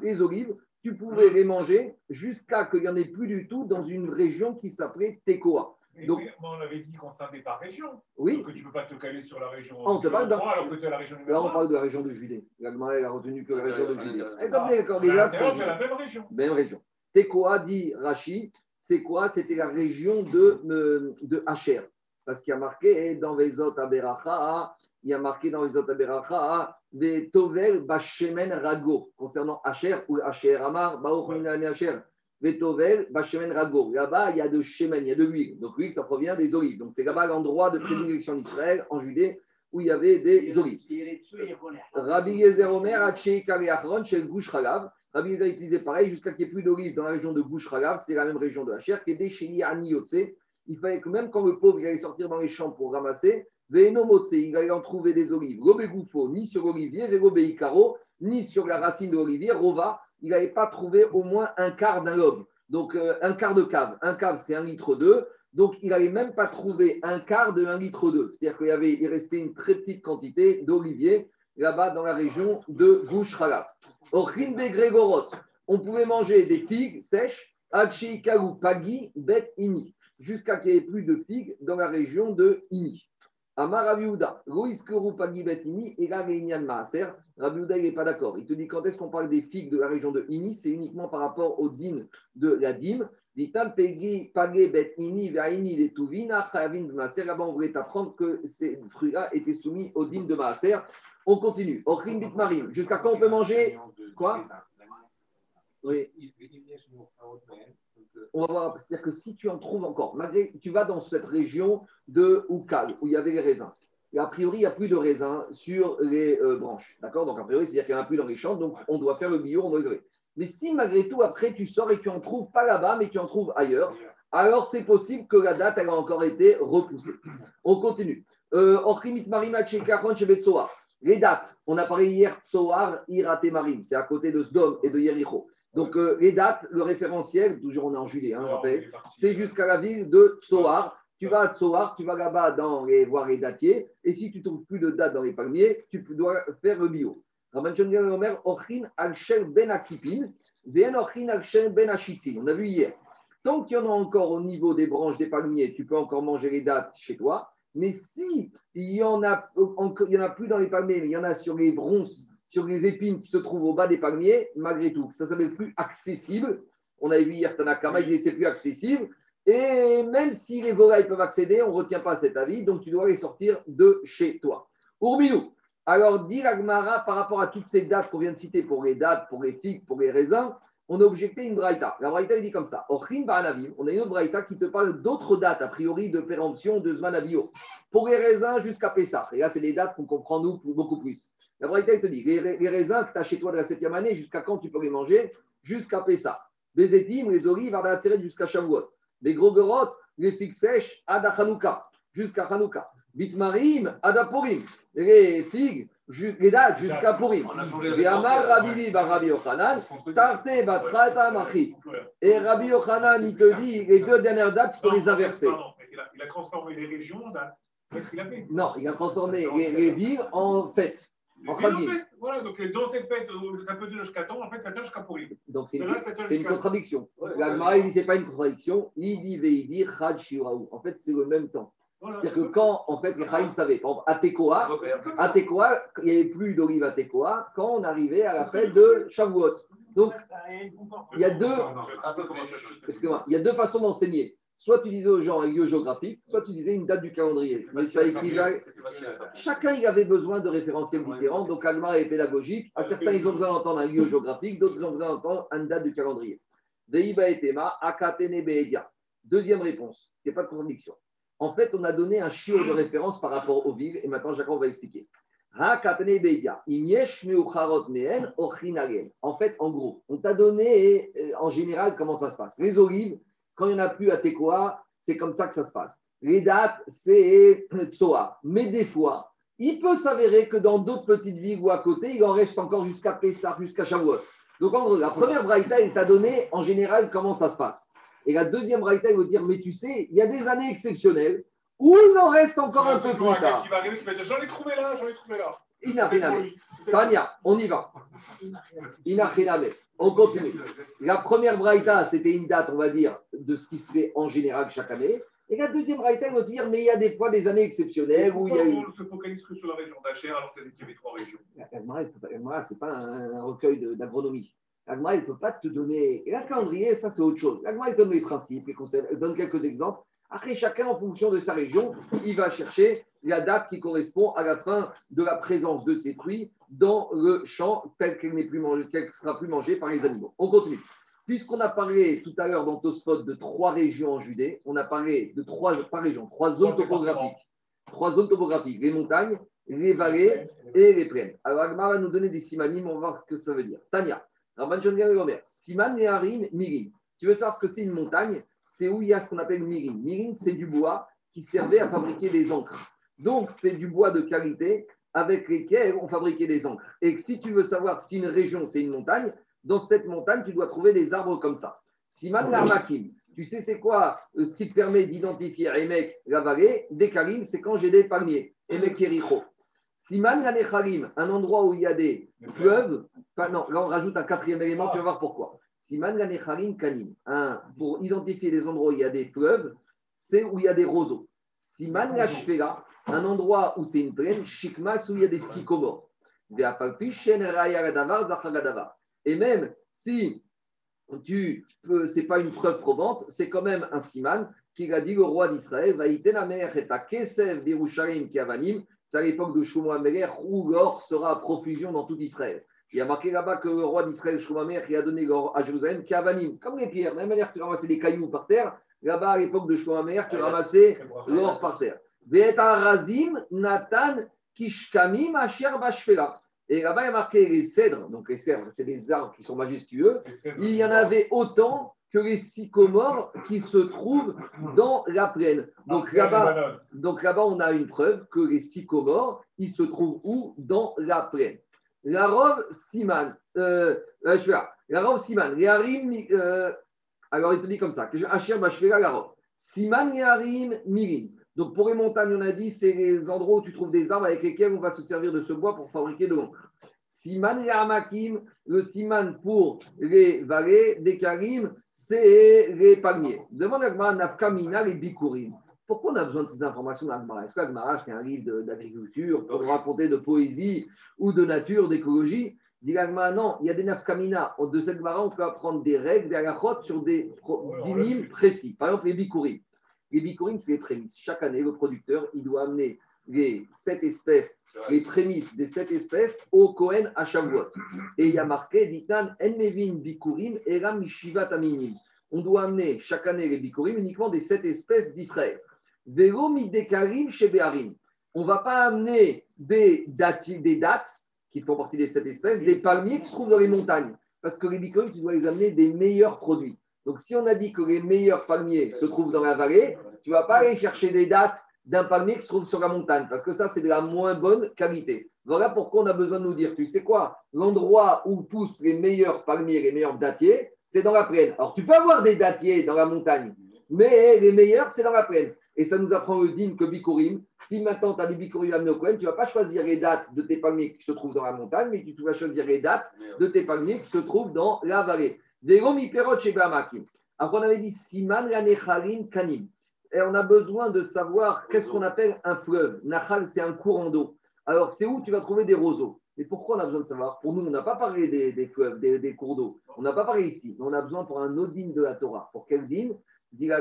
Les olives, tu pouvais les manger jusqu'à qu'il n'y en ait plus du tout dans une région qui s'appelait Tekoa. Donc- on avait dit qu'on scindait par région. Oui, Que tu ne peux pas te caler sur la région. Ah, on te parle trois, alors que tu es la région numéro là on parle de la région de Judée. La elle a retenu que la région de Judée. Ah, Et comme d'accord, à c'est la même région. même région. Tekoa dit Rashi, c'est quoi C'était la région de, euh, de Hacher. Parce qu'il y a marqué dans Vezot Aberacha, il y a marqué dans Vezot Aberacha, des Tovel Bashemen Rago. Concernant Hacher ou Hacher Amar, Baruch Minane Hacher. Des Tovel Bashemen Rago. Là-bas, il y a de Shemen, il y a de l'huile. Donc l'huile, ça provient des olives. Donc c'est là-bas l'endroit de prédilection d'Israël, en Judée, où il y avait des olives. Rabbi Yezer Omer, Haché Achron, chez Gouche Halav. Rabbi Yezer utilisait pareil jusqu'à qu'il n'y ait plus d'olives dans la région de Gouche Halav, c'est la même région de Hacher, qui est déchirée à Niyotse. Il fallait que même quand le pauvre allait sortir dans les champs pour ramasser, Il allait en trouver des olives. Robé Goufo, ni sur l'olivier, Vérobé Icaro, ni sur la racine de l'olivier, Rova, il n'avait pas trouvé au moins un quart d'un lobe. Donc euh, un quart de cave. Un cave, c'est un litre d'eau. Donc, il n'avait même pas trouvé un quart de 1 litre d'eau. C'est-à-dire qu'il avait, il restait une très petite quantité d'olivier là-bas dans la région de Gouche Halav. Ochin Grégorot, on pouvait manger des figues sèches, Hachi Kagu Pagi Bet Ini, jusqu'à qu'il n'y ait plus de figues dans la région de Ini. Amar Rabiouda, Maaser. Rabiouda, il n'est pas d'accord. Il te dit quand est-ce qu'on parle des figues de la région de Ini? C'est uniquement par rapport au din de la dîme. Pegi Ini Vaini de Tuvina Chavin de Maaser. Là-bas, on voulait apprendre que ces fruits-là étaient soumis au din de Maaser. On continue. Bit Marim, jusqu'à quand on peut manger? Quoi? Oui. On va voir, c'est-à-dire que si tu en trouves encore, malgré tu vas dans cette région de Oukal, où il y avait les raisins, et a priori, il n'y a plus de raisins sur les euh, branches. D'accord? Donc, a priori, c'est-à-dire qu'il n'y en a plus dans les champs, donc on doit faire le bio, on doit isoler. Mais si malgré tout, après, tu sors et tu en trouves pas là-bas, mais tu en trouves ailleurs, alors c'est possible que la date elle a encore été repoussée. On continue. Euh, Orchimit. Les dates, on a parlé hier, Tsoar, Irate Marim, c'est à côté de Sdom et de Yericho. Donc euh, les dates, le référentiel, toujours on est en juillet, hein, rappelle, c'est jusqu'à la ville de Tsoar. Tu vas à Tsoar, tu vas là-bas dans les, voir les datiers, et si tu ne trouves plus de dates dans les palmiers, tu dois faire le bio. Rabban ben Akipin, ben. On a vu hier. Tant qu'il y en a encore au niveau des branches des palmiers, tu peux encore manger les dates chez toi. Mais si il y en a, encore- il y en a plus dans les palmiers, mais il y en a sur les bronzes, sur les épines qui se trouvent au bas des palmiers, malgré tout, ça s'appelle plus accessible. On avait vu hier Tanakama, il c'est plus accessible. Et même si les volailles peuvent accéder, on ne retient pas cet avis, donc tu dois les sortir de chez toi. Urbinou. Alors, dit l'Agmara par rapport à toutes ces dates qu'on vient de citer pour les dates, pour les figues, pour les raisins, on a objecté une braïta. La braïta, il dit comme ça. Ochrin Baranavim, on a une autre braïta qui te parle d'autres dates, a priori, de péremption de Zmanavio. Pour les raisins jusqu'à Pessah. Et là, c'est des dates qu'on comprend, nous, beaucoup plus. La braïta, te dit, les, les raisins que tu as chez toi de la septième année, jusqu'à quand tu peux les manger? Jusqu'à Pessah. Les étimes, les olives, Ardatseret jusqu'à Shavuot. Les gros gorottes, les figues sèches, Hanouka, jusqu'à Hanouka. Bitmarim, Ada Purim. Les figues, les dates jusqu'à Purim. Et Amar Rabbi Rabbi Yochanan, Tarte Batrata Machi. Et Rabbi Yochanan, il te dit, les deux dernières dates, tu peux les inverser. Il, a, transformé les régions en dates. Non, il a transformé les, les villes en fêtes. En fait. Voilà, donc euh, dans cette fête, ça peut tenir jusqu'à temps, en fait, ça tient jusqu'à pourri. Donc c'est une, une contradiction. Ouais, La ouais, Gemara, il dit c'est pas une contradiction. Il dit Veidi Chad Shiraou. En fait, c'est le même temps. Voilà. C'est-à-dire que quand, en fait, les Chaim savaient, par exemple, à Tekoa, Repère. à Tekoa, il n'y avait plus d'olive à Tekoa quand on arrivait à la fête de Shavuot. Donc, il y a deux, il y a deux façons d'enseigner. Soit tu disais aux gens un lieu géographique, soit tu disais une date du calendrier. Mais ça équivalait- Chacun il avait besoin de référentiels différents, donc Alma est pédagogique. À certains, ils ont besoin d'entendre un lieu géographique, d'autres, ils ont besoin d'entendre une date du calendrier. Deiba et Tema, Akatene Beedia. Deuxième réponse, ce n'est pas de contradiction. En fait, on a donné un chiot de référence par rapport aux villes, et maintenant Jacob va expliquer. En fait, en gros, on t'a donné euh, en général comment ça se passe? Les olives, quand il n'y en a plus à Tekoa, c'est comme ça que ça se passe. Les dates, c'est Tsoa. Mais des fois, il peut s'avérer que dans d'autres petites villes ou à côté, il en reste encore jusqu'à Pessah, jusqu'à Shavuot. Donc, en gros, la première braïta, il t'a donné en général comment ça se passe. Et la deuxième braïta, il veut dire, mais tu sais, il y a des années exceptionnelles où il en reste encore un peu plus tard. qui va arriver, qui va dire J'en ai trouvé là, j'en ai trouvé là. Inachiname. Tania, on y va. Inachiname. On continue. La première braïta, c'était une date, on va dire, de ce qui se fait en général chaque année. Et la deuxième braïta, il va te dire, mais il y a des fois des années exceptionnelles où il y a eu. on se focalise que sur la région d'Acher alors qu'il y avait trois régions L'Agmara, ce n'est pas un, recueil d'agronomie. L'Agmara, il ne peut pas te donner. Et un calendrier, ça, c'est autre chose. L'Agmara, il donne les principes, les concepts, il donne quelques exemples. Après, chacun, en fonction de sa région, il va chercher la date qui correspond à la fin de la présence de ces fruits dans le champ tel qu'elle n'est plus mangée, qu'elle sera plus mangée par les animaux. On continue. Puisqu'on a parlé tout à l'heure dans Tosfot de trois régions en Judée, on a parlé de trois, régions, trois zones topographiques. Trois zones topographiques, les montagnes, les vallées et les plaines. Alors, Agmar va nous donner des simanim, on va voir ce que ça veut dire. Tania, et Omer, siman et harim, mirin. Tu veux savoir ce que c'est une montagne? C'est où il y a ce qu'on appelle mirin. Mirin, c'est du bois qui servait à fabriquer des encres. Donc, c'est du bois de qualité avec lesquels on fabriquait des encres. Et si tu veux savoir si une région, c'est une montagne, dans cette montagne, tu dois trouver des arbres comme ça. Siman Larmakim, tu sais c'est quoi euh, ce qui te permet d'identifier Emek, la vallée? Des Karim, c'est quand j'ai des palmiers. Emek Yericho. Siman Lanecharim, un endroit où il y a des fleuves. Enfin, non, là on rajoute un quatrième élément, tu vas voir pourquoi. Siman Lanecharim Kanim, pour identifier les endroits où il y a des fleuves, c'est où il y a des roseaux. Siman un endroit où c'est une plaine, Shikmas, où il y a des sycomores. Et même si tu c'est pas une preuve probante, c'est quand même un siman qui a dit au roi d'Israël, c'est à l'époque de Shlomo Améler où l'or sera à profusion dans tout Israël. Il y a marqué là-bas que le roi d'Israël, Shlomo Améler, qui a donné l'or à Jérusalem, Kiavanim, comme les pierres, de la même manière que tu ramassais des cailloux par terre, là-bas à l'époque de Shlomo Améler, tu ramassais l'or par terre. Razim Nathan Kishkamim Asher Bashfela. Et là-bas, il y a marqué les cèdres, donc les cèdres, c'est des arbres qui sont majestueux. Il y en avait autant que les sycomores qui se trouvent dans la plaine. Donc là-bas, donc là-bas, on a une preuve que les sycomores, ils se trouvent où? Dans la plaine. La robe Siman, euh, euh, je. La robe Siman, euh, alors il te dit comme ça, Asher Bashvela la robe. Siman les harim mirin. Donc pour les montagnes, on a dit, c'est les endroits où tu trouves des arbres avec lesquels on va se servir de ce bois pour fabriquer de l'encre. Siman les hamakim, le siman pour les vallées, des karim, c'est les palmiers. Demande à nafkamina, les bikurim. Pourquoi on a besoin de ces informations d'Agmara Est-ce que Agmara, c'est un livre d'agriculture pour raconter de poésie ou de nature, d'écologie Dit l'Agmara, non, il y a des nafkamina. De cette Agmara, on peut apprendre des règles, des halachot sur des dynimes précis. Par exemple, les bikurim. Les bikurim, c'est les prémices. Chaque année, le producteur, il doit amener les sept espèces, les prémices des sept espèces au Kohen à Shavuot. Et il y a marqué, Ditan, Enmevin bikurim, eram mishivat aminim. On doit amener chaque année les bikurim uniquement des sept espèces d'Israël. Chez Beharim. On ne va pas amener des, dates qui font partie des sept espèces, des palmiers qui se trouvent dans les montagnes. Parce que les bikurim, tu dois les amener des meilleurs produits. Donc, si on a dit que les meilleurs palmiers se trouvent dans la vallée, tu ne vas pas aller chercher des dates d'un palmier qui se trouve sur la montagne, parce que ça, c'est de la moins bonne qualité. Voilà pourquoi on a besoin de nous dire, tu sais quoi, l'endroit où poussent les meilleurs palmiers, les meilleurs dattiers, c'est dans la plaine. Alors, tu peux avoir des dattiers dans la montagne, mais les meilleurs, c'est dans la plaine. Et ça nous apprend le din que Bikurim, si maintenant tu as des Bikurim amenés au Kohen, tu ne vas pas choisir les dates de tes palmiers qui se trouvent dans la montagne, mais tu vas choisir les dates de tes palmiers qui se trouvent dans la vallée. Des chez Bamakim. Après, on avait dit Siman la Kanim. Et on a besoin de savoir qu'est-ce qu'on appelle un fleuve. Nachal, c'est un courant d'eau. Alors, c'est où tu vas trouver des roseaux. Et pourquoi on a besoin de savoir? Pour nous, on n'a pas parlé des, fleuves, des, cours d'eau. On n'a pas parlé ici. Mais on a besoin pour un odine de la Torah. Pour quel din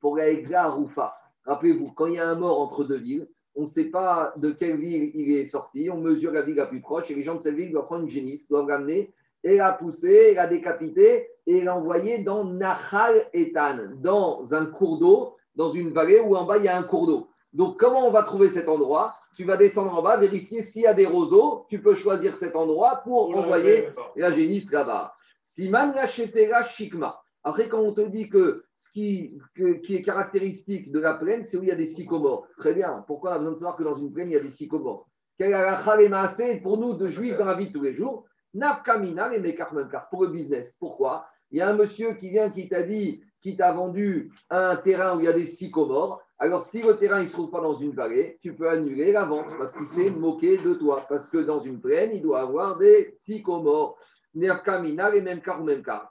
Pour la Rufa. Rappelez-vous, quand il y a un mort entre deux villes, on ne sait pas de quelle ville il est sorti. On mesure la ville la plus proche et les gens de cette ville doivent prendre une génisse, doivent l'amener et la pousser, la décapiter et l'envoyer dans Nahal Etan, dans un cours d'eau, dans une vallée où en bas il y a un cours d'eau. Donc, comment on va trouver cet endroit? Tu vas descendre en bas, vérifier s'il y a des roseaux. Tu peux choisir cet endroit pour envoyer la génisse là-bas. Siman la shikma. Après, quand on te dit que ce qui, qui est caractéristique de la plaine, c'est où il y a des sycomores. Très bien. Pourquoi on a besoin de savoir que dans une plaine, il y a des sycomores? Est pour nous de juifs dans la vie de tous les jours? Nafkamina car pour le business. Pourquoi? Il y a un monsieur qui vient qui t'a dit, qui t'a vendu un terrain où il y a des sycomores. Alors, si le terrain ne se trouve pas dans une vallée, tu peux annuler la vente parce qu'il s'est moqué de toi. Parce que dans une plaine, il doit avoir des sycomores. Nafkamina et même car même car.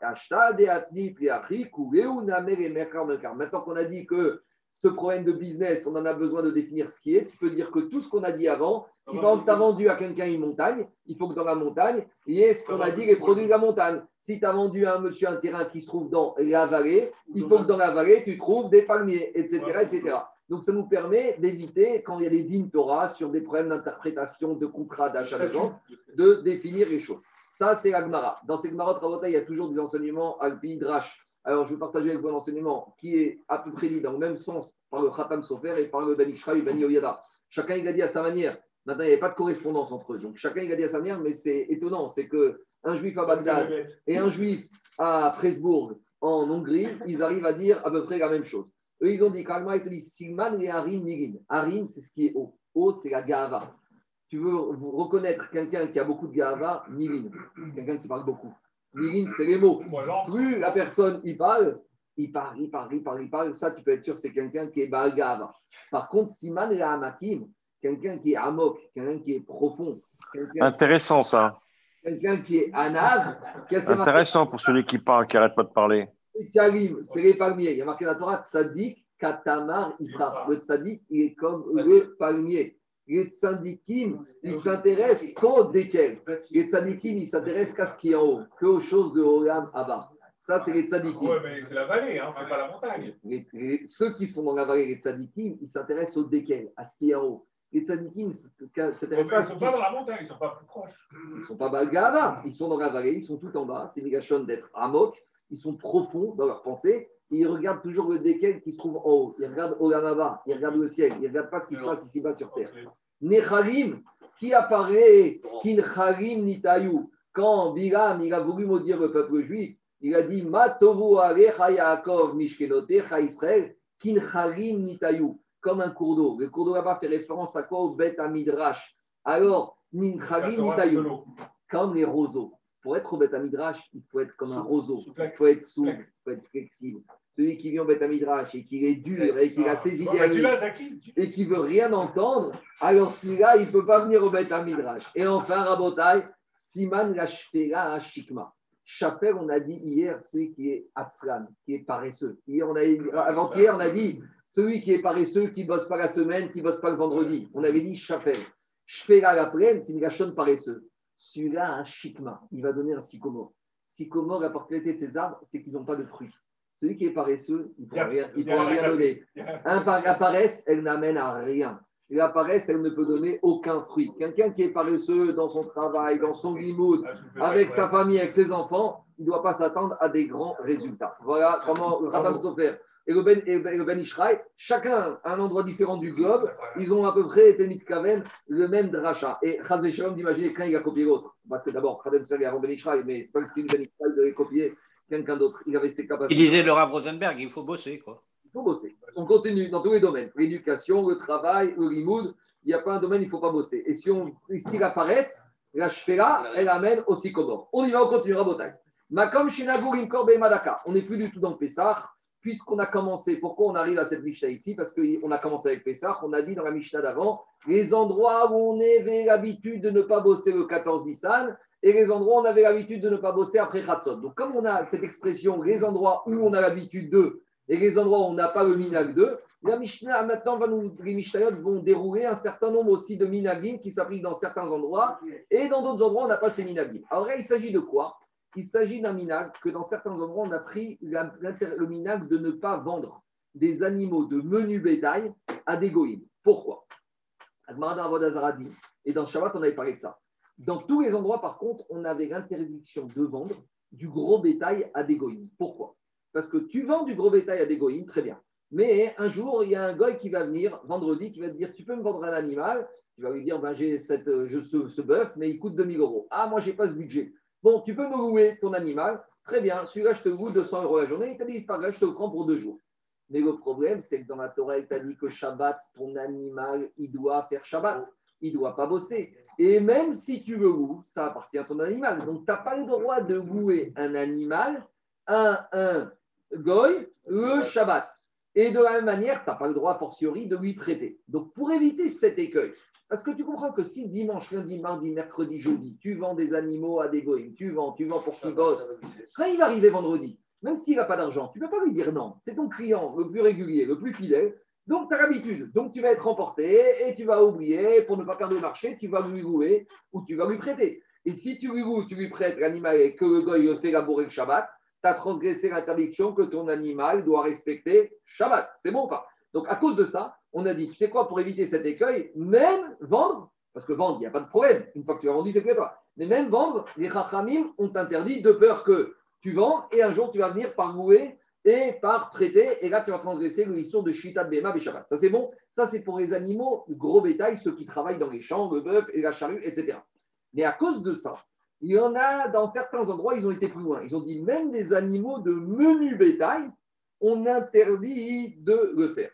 Maintenant qu'on a dit que ce problème de business, on en a besoin de définir ce qui est. Tu peux dire que tout ce qu'on a dit avant, si par exemple tu as vendu à quelqu'un une montagne, il faut que dans la montagne, il y ait ce qu'on a dit, les produits de la montagne. Si tu as vendu à un monsieur un terrain qui se trouve dans la vallée, il faut que dans la vallée, tu trouves des palmiers, etc. etc. Donc ça nous permet d'éviter, quand il y a des dignes Torah sur des problèmes d'interprétation, de contrat, d'achat de vente, de définir les choses. Ça, c'est l'Agmara. Dans ces Gmarot il y a toujours des enseignements alpi, drash. Alors, je vais partager avec vous un enseignement qui est à peu près dit dans le même sens par le Khatam Sofer et par le Bani Shra et Bani Oyada. Chacun, il a dit à sa manière. Maintenant, il n'y avait pas de correspondance entre eux. Donc, chacun, il a dit à sa manière, mais c'est étonnant. C'est qu'un juif à Bagdad et un juif à Presbourg, en Hongrie, ils arrivent à dire à peu près la même chose. Eux, ils ont dit, carrément, ils dit Siman et Harim Nirin. Harim, c'est ce qui est haut. Haut, c'est la Gava. Tu veux reconnaître quelqu'un qui a beaucoup de Gava, Nirin. Quelqu'un qui parle beaucoup c'est les mots. Plus la personne y parle, il parle, il parle, il parle, il parle. Ça, tu peux être sûr, c'est quelqu'un qui est balgave. Par contre, Siman et Amakim, quelqu'un qui est amok, quelqu'un qui est profond. Intéressant, ça. Quelqu'un qui est anav. Intéressant pour celui qui parle, qui n'arrête pas de parler. Karim, c'est les palmiers. Il y a marqué dans la Torah, Tzadik, Katamar, Ipra. Le Tzadik, il est comme le palmier les tzadikim, ils s'intéressent qu'au desquels Les tzadikim, ils s'intéressent qu'à ce qui est en haut, qu'aux choses de Olam Abba. Ça, c'est les tzadikim. Oui, mais c'est la vallée, hein, c'est pas la montagne. ceux qui sont dans la vallée, les tzadikim, ils s'intéressent au desquels, à ce qui est en haut. Les tzadikim s'intéressent pas Ils ne sont pas dans la montagne, ils ne sont pas plus proches. Ils ne sont pas Balgava, ils sont dans la vallée, ils sont tout en bas. C'est Migashon d'être Amok, ils sont profonds dans leur pensée et ils regardent toujours le déquel qui se trouve en haut. Ils regardent Olamaba, ils regardent le ciel, ils ne regardent pas ce qui se passe ici-bas sur terre. Nechalim, qui apparaît, Kinchalim Nitayu. Quand Bilam, il a voulu maudire le peuple juif, il a dit Matovu Alecha Yaakov Mishkenotecha Israël, Kinchalim Nitayu, comme un cours d'eau. Le cours d'eau là-bas fait référence à quoi? Au Bet Midrash. Alors, Ninchalim Nitayu, comme les roseaux. Pour être au Bet Midrash, il faut être comme un roseau. Il faut être souple, il faut être flexible celui qui vient au Betamidrash et qui est dur et qui a ses idées et qui veut rien entendre, alors celui-là, il ne peut pas venir au Betamidrash. Et enfin, Rabotai, Siman Lashpera Shikma. Chaper, on a dit hier, celui qui est Atzlan, qui est paresseux. Hier, on a, avant-hier, on a dit celui qui est paresseux, qui ne bosse pas la semaine, qui ne bosse pas le vendredi. On avait dit Chaper. Shpera la plaine, c'est une paresseux. Celui-là, un Shikma, il va donner un sycomore. Sycomore, la particularité de ces arbres, c'est qu'ils n'ont pas de fruits. Celui qui est paresseux, il ne pourra, rien, pourra rien donner. la paresse, elle n'amène à rien. la paresse, elle ne peut donner aucun fruit. Quelqu'un qui est paresseux dans son travail, dans son limoud, ah, avec sa famille, avec ses enfants, il ne doit pas s'attendre à des grands résultats. Voilà comment le Radam Sofer et le Ben, et ben Ishraï, chacun à un endroit différent du globe, ils ont à peu près, été Kaven, le même dracha. Et Chaz Shalom d'imaginer qu'un il a copié l'autre. Parce que d'abord, Radam Sofer avant Ben Ishraï, mais c'est pas le style Ben Ishraï de les copier quelqu'un d'autre. Il avait ses capacités. Il disait le Rav Rosenberg, il faut bosser. Quoi. Il faut bosser. On continue dans tous les domaines. L'éducation, le travail, le limoud. Il n'y a pas un domaine, il ne faut pas bosser. Et si on, s'il apparaît, la shfera, elle amène aussi Kodor. On y va, on continue, Rabotai. Makom Shinagur Imkor Madaka. On n'est plus du tout dans le Pessah. Puisqu'on a commencé, pourquoi on arrive à cette Mishnah ici? Parce qu'on a commencé avec Pessah, on a dit dans la Mishnah d'avant, les endroits où on avait l'habitude de ne pas bosser le 14 Nissan, et les endroits où on avait l'habitude de ne pas bosser après Khatsot. Donc, comme on a cette expression, les endroits où on a l'habitude de, et les endroits où on n'a pas le minag de, la Mishnah, maintenant, va nous, les vont dérouler un certain nombre aussi de minagim qui s'appliquent dans certains endroits, et dans d'autres endroits, on n'a pas ces minagim. Alors là, il s'agit de quoi? Il s'agit d'un minag que dans certains endroits, on a pris le minag de ne pas vendre des animaux de menu bétail à des goïms. Pourquoi? Dit, et dans Shabbat, on avait parlé de ça. Dans tous les endroits, par contre, on avait l'interdiction de vendre du gros bétail à des goïms. Pourquoi? Parce que tu vends du gros bétail à des goïms, très bien. Mais un jour, il y a un goy qui va venir, vendredi, qui va te dire Tu peux me vendre un animal? Tu vas lui dire ben, J'ai euh, ce, ce bœuf, mais il coûte 2000 euros. Ah, moi, je n'ai pas ce budget. Bon, tu peux me louer ton animal Très bien, celui-là, je te loue 200 euros la journée. Il t'a dit pas grave, je te le prends pour deux jours. Mais le problème, c'est que dans la Torah, il t'a dit que Shabbat, ton animal, il doit faire Shabbat. Il ne doit pas bosser. Et même si tu le loues, ça appartient à ton animal. Donc, tu n'as pas le droit de louer un animal à un goy le Shabbat. Et de la même manière, tu n'as pas le droit, a fortiori, de lui prêter. Donc, pour éviter cet écueil, parce que tu comprends que si dimanche, lundi, mardi, mercredi, jeudi, tu vends des animaux à des goïms, tu vends, tu vends pour qu'ils bossent, quand il va arriver vendredi, même s'il n'a pas d'argent, tu ne peux pas lui dire non. C'est ton client le plus régulier, le plus fidèle. Donc, tu as l'habitude. Donc, tu vas être emporté et tu vas oublier. Pour ne pas perdre le marché, tu vas lui louer ou tu vas lui prêter. Et si tu lui loues, tu lui prêtes l'animal et que le le fait labourer le Shabbat, tu as transgressé l'interdiction que ton animal doit respecter Shabbat. C'est bon ou pas? Donc, à cause de ça, on a dit, tu sais quoi, pour éviter cet écueil, même vendre, parce que vendre, il n'y a pas de problème. Une fois que tu as vendu, c'est que toi. Mais même vendre, les Chachamim ont interdit de peur que tu vends et un jour tu vas venir par louer et par prêter. Et là, tu vas transgresser l'histoire de Shita Bema Shabbat. Ça, c'est bon. Ça, c'est pour les animaux gros bétail, ceux qui travaillent dans les champs, le bœuf et la charrue, etc. Mais à cause de ça, il y en a dans certains endroits, ils ont été plus loin. Ils ont dit même des animaux de menu bétail, on interdit de le faire.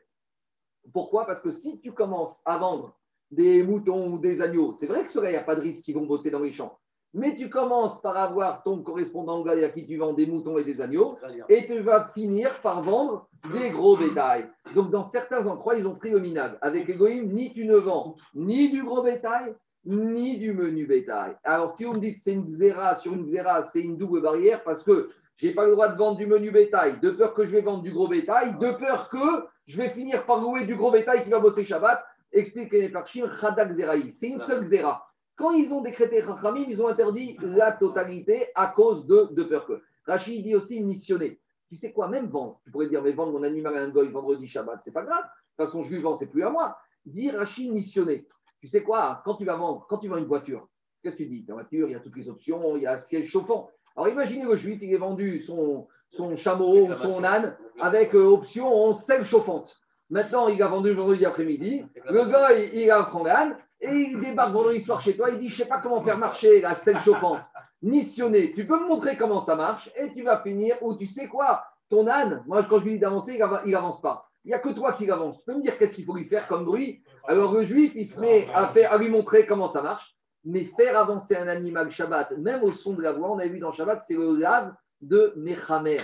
Pourquoi? Parce que si tu commences à vendre des moutons ou des agneaux, c'est vrai que cela, il n'y a pas de risque qu'ils vont bosser dans les champs. Mais tu commences par avoir ton correspondant à qui tu vends des moutons et des agneaux, et tu vas finir par vendre des gros bétail. Donc, dans certains endroits, ils ont pris le minag. Avec Egoïm, ni tu ne vends ni du gros bétail, ni du menu bétail. Alors, si vous me dites c'est une zéra sur une zéra, c'est une double barrière parce que je n'ai pas le droit de vendre du menu bétail, de peur que je vais vendre du gros bétail, de peur que je vais finir par louer du gros bétail qui va bosser Shabbat. Explique les parchim, Chadak Zeraï. C'est une seule zéra. Quand ils ont décrété Rachamim, ils ont interdit la totalité à cause de, de peur que. Rachid dit aussi missionner. Tu sais quoi, même vendre. Tu pourrais dire, mais vendre mon animal à un goy vendredi Shabbat, c'est pas grave. De toute façon, je lui vends, c'est plus à moi. Dit Rachid missionner. Tu sais quoi, quand tu vas vendre, quand tu vends une voiture, qu'est-ce que tu dis? La voiture, il y a toutes les options, il y a siège chauffant. Alors imaginez le juif, il est vendu son, son chameau ou son âne avec euh, option selle chauffante. Maintenant, il a vendu vendredi après-midi. Le gars, il, il a pris l'âne et il débarque vendredi soir chez toi. Il dit Je ne sais pas comment faire marcher la selle chauffante. Missionné, tu peux me montrer comment ça marche et tu vas finir. Ou tu sais quoi Ton âne, moi, quand je lui dis d'avancer, il n'avance pas. Il n'y a que toi qui avance. Tu peux me dire qu'est-ce qu'il faut lui faire comme bruit Alors le juif, il se met à, faire, à lui montrer comment ça marche. Mais faire avancer un animal Shabbat, même au son de la voix, on a vu dans Shabbat, c'est le lave de Mechamer.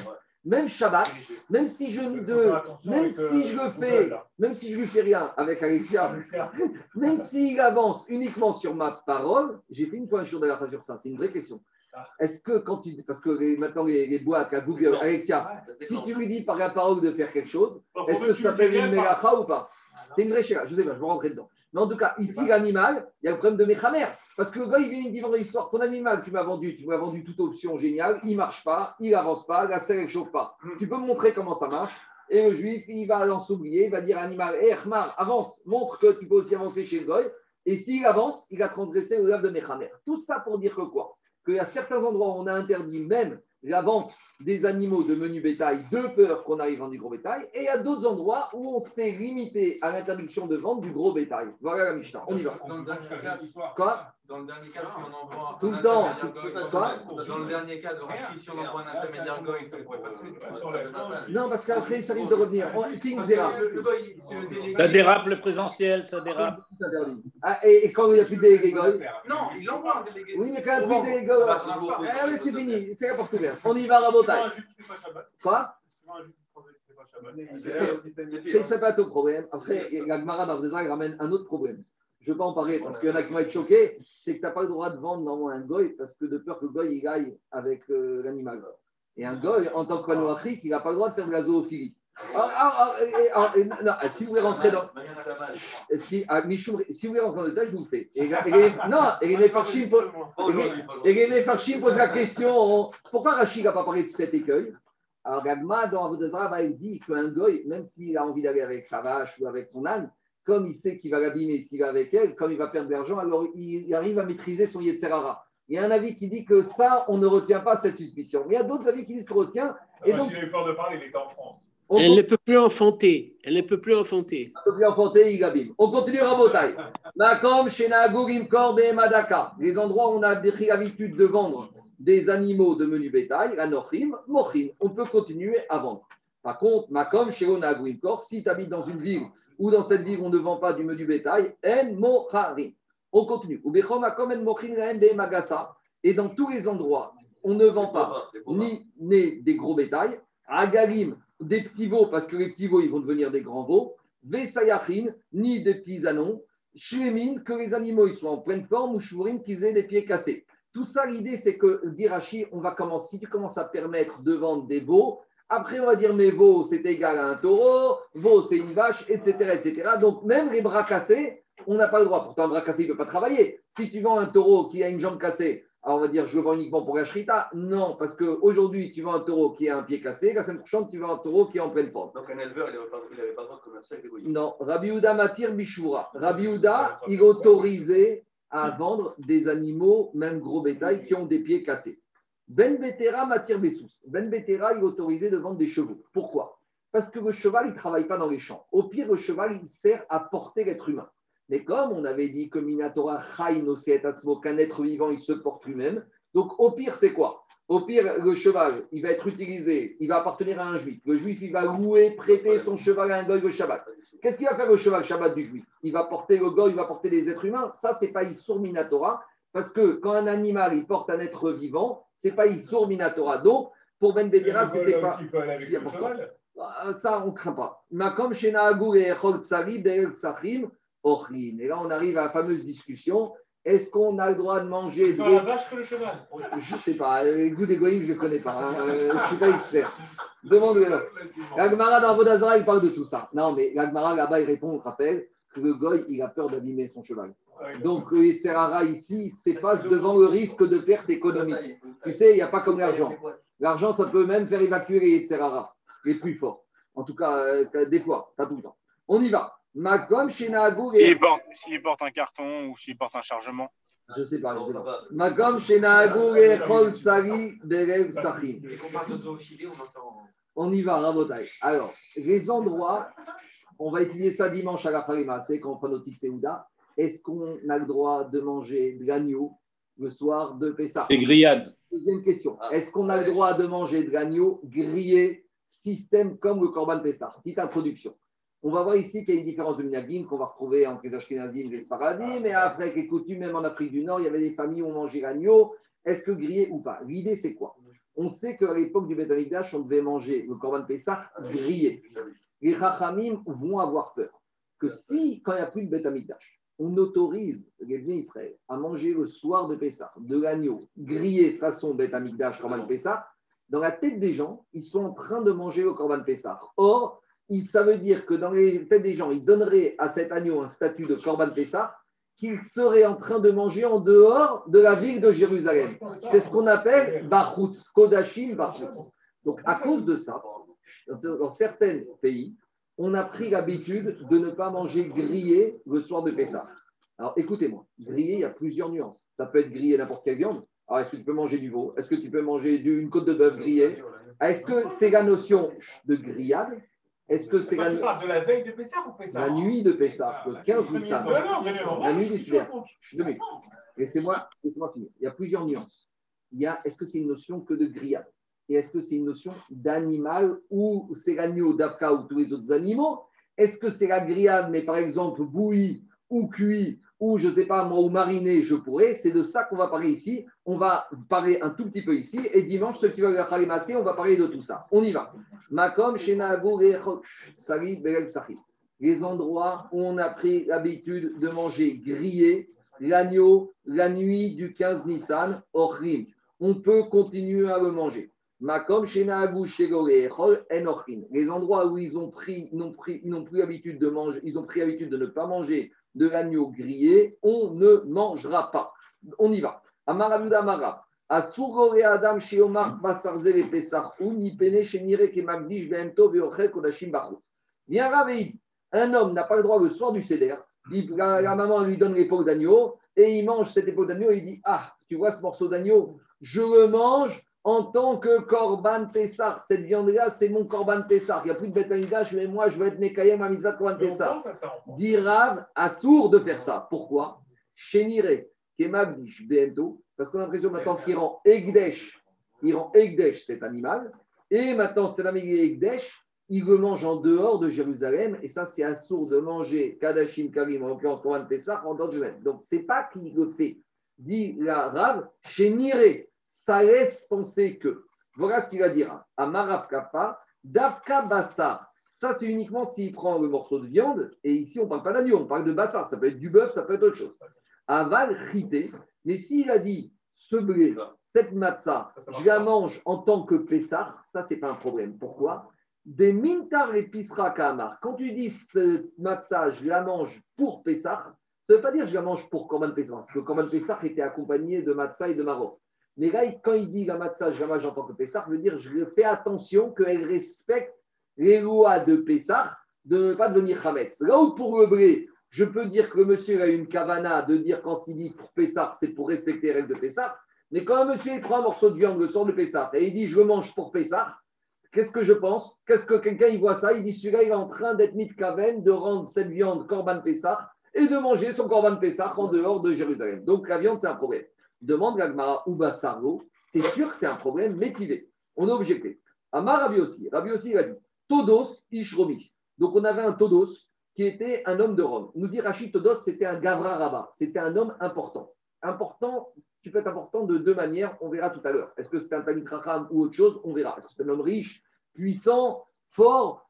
Même Shabbat, même si je, de, même si je le fais, même si je lui fais rien avec Alexia, même s'il avance uniquement sur ma parole, j'ai fait une fois un jour d'ailleurs sur ça, c'est une vraie question. Est-ce que quand tu. Parce que les- maintenant, les, les boîtes à Google, Alexia, si tu lui dis par la parole de faire quelque chose, est-ce que ça s'appelle une mélacha ou pas? C'est une vraie chéra, je sais pas, je vais rentrer dedans. Mais en tout cas, ici, l'animal, il y a le problème de Mechamer. Parce que le gars, il vient, il me dit vendredi soir, ton animal, tu m'as vendu, tu m'as vendu toute option géniale, il marche pas, il avance pas, la selle, elle chauffe pas. Tu peux me montrer comment ça marche Et le juif, il va en s'oublier, il va dire à l'animal, hé, Khmar, avance, montre que tu peux aussi avancer chez le goy. Et s'il avance, il a transgressé le lave de Mechamer. Tout ça pour dire que quoi? Qu'il y a certains endroits où on a interdit même la vente des animaux de menu bétail de peur qu'on arrive en du gros bétail, et a d'autres endroits où on s'est limité à l'interdiction de vente du gros bétail. Voilà la Mishnah, on y va. Quoi? Dans le dernier cas, si on envoie Tout un le temps. intermédiaire goy, Quoi dans le dernier cas de Rachid, si on envoie un intermédiaire goy, ça pourrait passer. Non, parce qu'après, ça risque de revenir. C'est une délégué. Ça dérape le présentiel, ça dérape. Ah, et, et quand il n'y a plus de délégué goy Non, il envoie un délégué. Oui, mais quand il n'y a plus de délégué goy, Bah, ah, oui, c'est fini, c'est la porte ouverte. On y va, Rabotai. Quoi C'est ça pas ton problème. Après, la Gemara dans le il ramène un autre problème. Je ne vais pas en parler parce qu'il y en a qui vont être choqués. C'est que tu n'as pas le droit de vendre dans un goy parce que de peur que le goy il aille avec euh, l'animal. Et un goy, en tant que panoachrique, il n'a pas le droit de faire de la zoophilie. Ah, ah, ah, si vous voulez rentrer dans. Si, Michoum, si vous voulez rentrer dans le détail, je vous le fais. Et, non, et les Mefarchim po- posent la question pourquoi Rachid n'a pas parlé de cet écueil? Alors, Gagma, dans Avodazara, il dit qu'un goy, même s'il a envie d'aller avec sa vache ou avec son âne, comme il sait qu'il va l'abîmer s'il va avec elle, comme il va perdre de l'argent, alors il, arrive à maîtriser son Yetzerara. Il y a un avis qui dit que ça, on ne retient pas cette suspicion. Mais il y a d'autres avis qui disent qu'on retient. Et donc, il a eu peur de parler, il était en France. on Elle ne peut plus enfanter. Elle ne peut plus enfanter. peut plus enfanter, il abîme. On continue Rabotai. Makom, Korbe, Madaka. Les endroits où on a pris l'habitude de vendre des animaux de menu bétail, la Nochrim, Mochin. On peut continuer à vendre. Par contre, Makom, Shenagorim, Kor, si tu habites dans une ville où dans cette ville on ne vend pas du menu bétail, En Mocharim. On continue. Et dans tous les endroits, on ne vend pas ni, ni des gros bétails, agalim, des petits veaux, parce que les petits veaux, ils vont devenir des grands veaux, vesayachin, ni des petits anons, shlemin, que les animaux ils soient en pleine forme, ou shvurin, qu'ils aient les pieds cassés. Tout ça, l'idée, c'est que, dit on va commencer, si tu commences à permettre de vendre des veaux, après, on va dire, mais veau, c'est égal à un taureau, veau, c'est une vache, etc., etc. Donc, même les bras cassés, on n'a pas le droit. Pourtant, un bras cassé, il ne peut pas travailler. Si tu vends un taureau qui a une jambe cassée, alors on va dire, je le vends uniquement pour la shrita. Non, parce qu'aujourd'hui, tu vends un taureau qui a un pied cassé, la semaine prochaine, tu vends un taureau qui est en pleine forme. Donc un éleveur, il n'avait pas, le droit de commercer avec goyim. Non, Rabbi Houda Matir Bishura. Rabbi Houda, il est autorisé à vendre des animaux, même gros bétail, qui ont des pieds cassés. Ben Betera Matir Bessous. Ben Betera, il est autorisé de vendre des chevaux. Pourquoi? Parce que le cheval, il ne travaille pas dans les champs. Au pire, le cheval, il sert à porter l'être humain. Mais comme on avait dit que Minatora qu'un être vivant, il se porte lui-même, donc au pire, c'est quoi? Au pire, le cheval, il va être utilisé, il va appartenir à un juif. Le juif, il va louer, prêter son cheval à un goy le Shabbat. Qu'est-ce qu'il va faire le cheval? Shabbat du juif Il va porter le goy, il va porter des êtres humains. Ça, c'est pas Issour Minatora, parce que quand un animal, il porte un être vivant, c'est pas Issour Minatora. Donc, pour Ben Bedera, c'était pas. Si important. Ah, Ça, on ne craint pas. Makom et Echol Tsachim. Et là, on arrive à la fameuse discussion. Est-ce qu'on a le droit de manger Dans la des... vache que le cheval. Je ne sais pas. Le goût des je ne le connais pas. hein. Euh, je ne suis pas expert. Demande-le. L'Agmara dans Vodazara, il parle de tout ça. Non, mais l'Agmara là-bas, il répond, on rappelle, que le goy, il a peur d'abîmer son cheval. Donc, le Yetzerara ici s'efface devant le risque de perte économique. Tu sais, il n'y a pas comme l'argent. L'argent, ça peut même faire évacuer les Yetzerara, les plus forts. En tout cas, euh, des fois, pas tout le temps. On y va. Makom, Shenaagou et... S'il porte, un carton ou s'il porte un chargement. Je sais pas, je sais pas. va. Makom, Shenaagou et Chol Tsari, Berev on y va, Rabotai. Alors, les endroits, on va étudier ça dimanche à la Farima, c'est quand on prend notre Séouda. Est-ce qu'on a le droit de manger de l'agneau le soir de Pessah? Les grillades. Deuxième question. Est-ce qu'on a le droit de manger de l'agneau grillé, système comme le Corban Pessah? Petite introduction. On va voir ici qu'il y a une différence de minagim qu'on va retrouver entre les Ashkenazim et les Sfaradim, mais après, avec les coutumes, même en Afrique du Nord, il y avait des familles où on mangeait l'agneau. Est-ce que grillé ou pas? L'idée, c'est quoi? On sait qu'à l'époque du Beth Amikdash, on devait manger le Corban Pessah grillé. Les Chachamim vont avoir peur que si, quand il n'y a plus de Beth Amikdash, on autorise les biens Israël à manger le soir de Pessah de l'agneau grillé façon Beth Amikdash, Corban Pessah, dans la tête des gens, ils sont en train de manger le Corban Pessah. Or, ça veut dire que dans les têtes des gens, ils donneraient à cet agneau un statut de Corban Pessah qu'il serait en train de manger en dehors de la ville de Jérusalem. C'est ce qu'on appelle Bachutz, Kodashim Bachutz. Donc, à cause de ça, dans certains pays, on a pris l'habitude de ne pas manger grillé le soir de Pessah. Alors, écoutez-moi, grillé, il y a plusieurs nuances. Ça peut être grillé n'importe quelle viande. Alors, est-ce que tu peux manger du veau? Est-ce que tu peux manger une côte de bœuf grillée? Est-ce que c'est la notion de grillade? Est-ce que c'est la, tu parles de la veille de Pessah ou Pessah? La nuit de Pessah, le 15 Nissan Non, non, mais non, La nuit du sûr. Deux minutes. Laissez-moi laissez-moi finir. Il y a plusieurs nuances. Il y a, est-ce que c'est une notion que de grillade? Et est-ce que c'est une notion d'animal ou c'est l'agneau d'Afka ou tous les autres animaux? Est-ce que c'est la grillade, mais par exemple bouillie ou cuit ou je ne sais pas moi, ou mariner, je pourrais. C'est de ça qu'on va parler ici. On va parler un tout petit peu ici. Et dimanche, ceux qui veulent faire les on va parler de tout ça. On y va. Makom. Les endroits où on a pris l'habitude de manger grillé l'agneau la nuit du 15 Nissan, Ochrim. On peut continuer à le manger. Makom. Les endroits où ils ont pris, n'ont pris, ils n'ont plus l'habitude de manger, ils ont pris l'habitude de ne pas manger de l'agneau grillé, on ne mangera pas. On y va. Amaravuda Amara. Adam. Viens Raveid. Un homme n'a pas le droit le soir du. Il- La, la maman lui donne l'épaule d'agneau et il mange cette épaule d'agneau et il dit Ah, tu vois ce morceau d'agneau? Je le mange en tant que Korban Pessar. Cette viande-là, c'est mon Korban Pessar. Il n'y a plus de bétaïdage, mais moi, je vais être Mekayem à Mitzvah Korban Pessar. pense à ça, on pense. dit Rav, assourd de faire ça. Pourquoi? Chénire, Kemagdish, Bento, parce qu'on a l'impression maintenant qu'il rend Egdesh, il rend Egdesh cet animal, et maintenant c'est l'ami Egdesh, il le mange en dehors de Jérusalem, et ça c'est assourd de manger Kadashim Karim, en l'occurrence Korban Pessah, en dehors de Jérusalem. Donc c'est pas qu'il le fait, dit la Rav, Chénire, ça laisse penser que. Voilà ce qu'il va dire. Amarav Kappa, Davka Bassar. Ça, c'est uniquement s'il prend le morceau de viande. Et ici, on ne parle pas d'agneau, on parle de bassar. Ça peut être du bœuf, ça peut être autre chose. Aval chité. Mais s'il a dit ce blé, cette matzah, je la mange en tant que pessar, ça, c'est pas un problème. Pourquoi? Des mintar et pisra kamar. Quand tu dis ce matzah, je la mange pour pessar, ça ne veut pas dire je la mange pour korban pessar. Parce que korban pessar était accompagné de matzah et de maror. Mais là, quand il dit la matzah, je la en tant que pessar, ça veut dire je fais attention qu'elle respecte les lois de Pessah de ne pas devenir Hametz. Là où pour le blé, je peux dire que le monsieur a une kavana de dire quand il dit pour Pessah, c'est pour respecter les règles de Pessah. Mais quand un monsieur il prend un morceau de viande le soir de Pessah et il dit je le mange pour Pessah, qu'est-ce que je pense? Qu'est-ce que quelqu'un il voit ça? Il dit celui-là il est en train d'être mis de kaven, de rendre cette viande korban Pessah et de manger son korban Pessah en dehors de Jérusalem. Donc la viande c'est un problème. Demande Gagmara ou Bassargo, t'es sûr que c'est un problème métivé On a objecté. Amar Rabi aussi. Rabi aussi il a dit Todos Ishromi. Donc on avait un Todos qui était un homme de Rome. Nous dit Rachid Todos, c'était un Gavra Rabat, c'était un homme important. Important, tu peux être important de deux manières, on verra tout à l'heure. Est-ce que c'est un Tamit ou autre chose On verra. Est-ce que c'est un homme riche, puissant, fort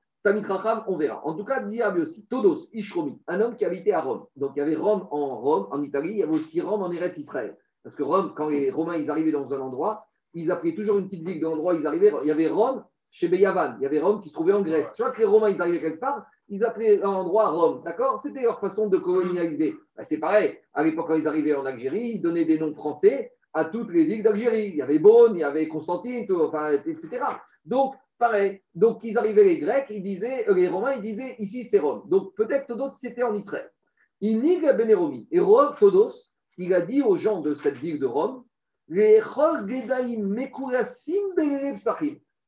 on verra. En tout cas, dit aussi, Todos Ishromi, un homme qui habitait à Rome. Donc il y avait Rome en Rome, en Italie, il y avait aussi Rome en Eretz Israël. Parce que Rome, quand les Romains ils arrivaient dans un endroit, ils appelaient toujours une petite ville de l'endroit où ils arrivaient. Il y avait Rome chez Beyavan. Il y avait Rome qui se trouvait en Grèce. Tu vois que les Romains, ils arrivaient quelque part, ils appelaient l'endroit Rome. D'accord? C'était leur façon de colonialiser. Ben, C'était pareil. À l'époque, quand ils arrivaient en Algérie, ils donnaient des noms français à toutes les villes d'Algérie. Il y avait Beaune, il y avait Constantine, tout, enfin, etc. Donc, pareil. Donc, ils arrivaient, les Grecs, ils disaient, euh, les Romains, ils disaient, ici, c'est Rome. Donc, peut-être d'autres, c'était en Israël. Inig Benéromi. Et Rome, Todos, il a dit aux gens de cette ville de Rome, les.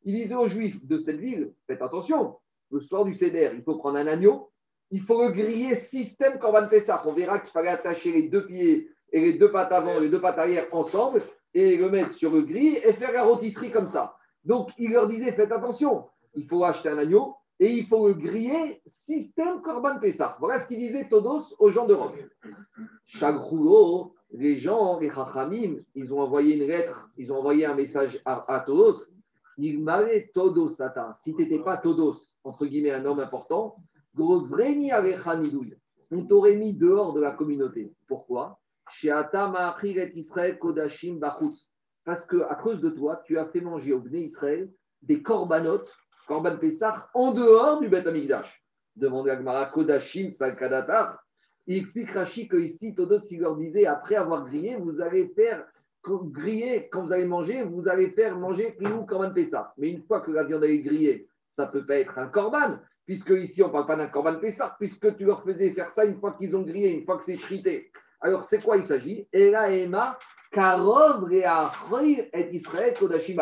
Il disait aux Juifs de cette ville, faites attention, le soir du Seder, il faut prendre un agneau, il faut le griller système Corban Pessah. On verra qu'il fallait attacher les deux pieds et les deux pattes avant et les deux pattes arrière ensemble et le mettre sur le grill et faire la rôtisserie comme ça. Donc, il leur disait, faites attention, il faut acheter un agneau et il faut le griller système Corban Pessah. Voilà ce qu'il disait Todos aux gens de Rome. Chaque rouleau, les gens, les Chachamim, ils ont envoyé une lettre, ils ont envoyé un message à, à Todos. Il m'allait Todos Satan. Si tu n'étais pas Todos, entre guillemets, un homme important. On t'aurait mis dehors de la communauté. Pourquoi? Parce que à cause de toi, tu as fait manger au Bnei Israël des corbanotes, korban Pessah, en dehors du Beth Amikdash. Demande à Gmara Kodashim Salkadatar. Il explique Rashi que ici, Todos, il leur disait, après avoir grillé, vous allez faire griller, quand vous allez manger, vous allez faire manger Inou Korban Pessah. Mais une fois que la viande est grillée, ça ne peut pas être un Korban, puisque ici, on ne parle pas d'un Korban Pessah, puisque tu leur faisais faire ça une fois qu'ils ont grillé, une fois que c'est chrité. Alors, c'est quoi il s'agit? Karov et Israël Kodashim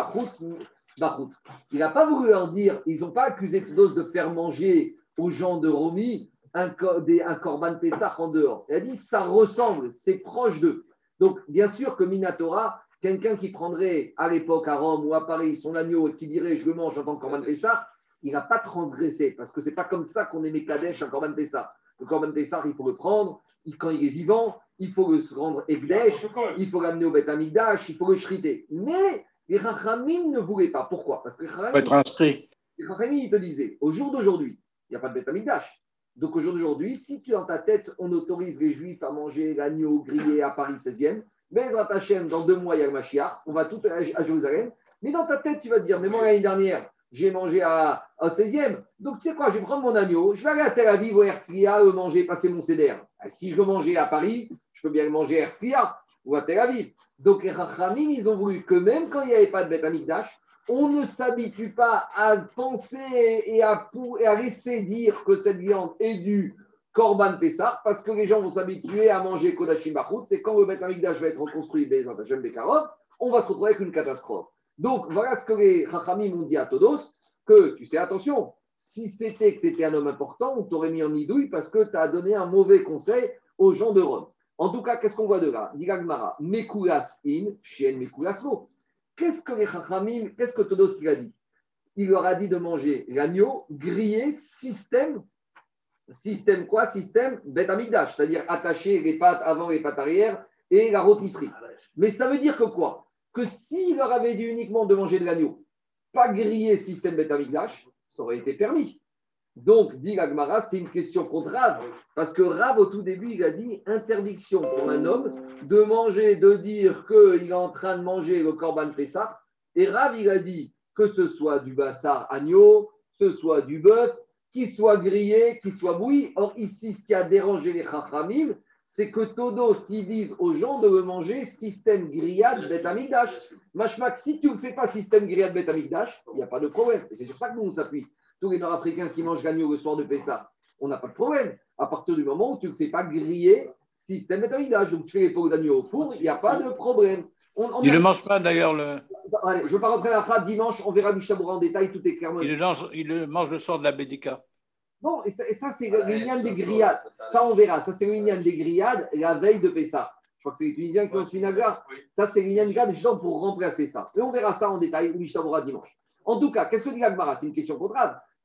Il n'a pas voulu leur dire, ils n'ont pas accusé Todos de faire manger aux gens de Romy un, des- un Korban Pessah en dehors. Il a dit, ça ressemble, c'est proche d'eux. Donc, bien sûr que Minatora, quelqu'un qui prendrait à l'époque à Rome ou à Paris son agneau et qui dirait je le mange en tant que Corban Pessah, il n'a pas transgressé parce que c'est pas comme ça qu'on aimait Kadesh un Corban Pessah. Le Corban Pessah, il faut le prendre, il- quand il est vivant, il faut le rendre Egdesh, il faut l'amener au Beth Amikdash, il faut le shriter. Mais les Chachamim ne voulaient pas. Pourquoi? Parce que les Chachamim, être inscrit. les Chachamim, ils te disaient, au jour d'aujourd'hui, il n'y a pas de Beth Amikdash. Donc au jour d'aujourd'hui, si tu dans ta tête, on autorise les Juifs à manger l'agneau grillé à Paris 16e, Bezrat Hashem, dans deux mois, il y a le Mashiach, on va tout à, à Jérusalem. Mais dans ta tête, tu vas te dire, mais moi l'année dernière, j'ai mangé à, à 16e. Donc tu sais quoi, je vais prendre mon agneau, je vais aller à Tel Aviv au Herzliya le manger, passer mon CDR. Ah, Si je veux manger à Paris, je peux bien le manger à Herzliya ou à Tel Aviv. Donc les Rachamim, ils ont voulu que même quand il n'y avait pas de Beth Amikdash, on ne s'habitue pas à penser et à, et à laisser dire que cette viande est du Korban Pessah, parce que les gens vont s'habituer à manger Kodashim Bachout. C'est quand le Beth Amikdash va être reconstruit, on va se retrouver avec une catastrophe. Donc voilà ce que les Chachamim ont dit à Todos, que tu sais, attention, si c'était que tu étais un homme important, on t'aurait mis en nidouille parce que tu as donné un mauvais conseil aux gens de Rome. En tout cas, qu'est-ce qu'on voit de là? Dit Gagmara, Mekulas in, chien Mekulas lo. Qu'est-ce que les Chachamim, qu'est-ce que Todos a dit? Il leur a dit de manger l'agneau grillé, système, système quoi? Système Bet c'est-à-dire attacher les pattes avant et les pattes arrière et la rôtisserie. Mais ça veut dire que quoi? Que s'il leur avait dit uniquement de manger de l'agneau, pas grillé système Bet ça aurait été permis. Donc, dit l'Agmara, c'est une question contre Rav. Parce que Rav, au tout début, il a dit interdiction pour un homme de manger, de dire qu'il est en train de manger le Corban Pessah. Et Rav, il a dit que ce soit du bassar agneau, que ce soit du bœuf, qu'il soit grillé, qu'il soit bouilli. Or, ici, ce qui a dérangé les Chachamim, c'est que Todo, s'ils disent aux gens de le manger système grillade Bet Amigdash. Mashmak, si tu ne fais pas système grillade Bet Amigdash, il n'y a pas de problème. C'est sur ça que nous, on s'appuie. Tous les Nord-Africains qui mangent l'agneau le soir de Pessah, on n'a pas de problème. À partir du moment où tu ne fais pas griller système Amigdash, donc tu fais les peaux d'agneau au four, il n'y a pas de problème. On, on Il a- ne mange pas d'ailleurs le. Allez, je ne veux pas rentrer à la phrase dimanche, on verra Mishaboura en détail, tout est clairement Il le mange, il le mange le soir de la Bédika. Bon, et ça, et ça, c'est l'Inyan des grillades. Ça, on verra. Ça, c'est l'Inyan des grillades la veille de Pessah. Je crois que c'est les Tunisiens qui ont ce vinaigre. Ça, c'est l'Inyan grillade justement pour remplacer ça. Mais on verra ça en détail au Mishnah dimanche. En tout cas, qu'est-ce que dit l'Agmara C'est une question contre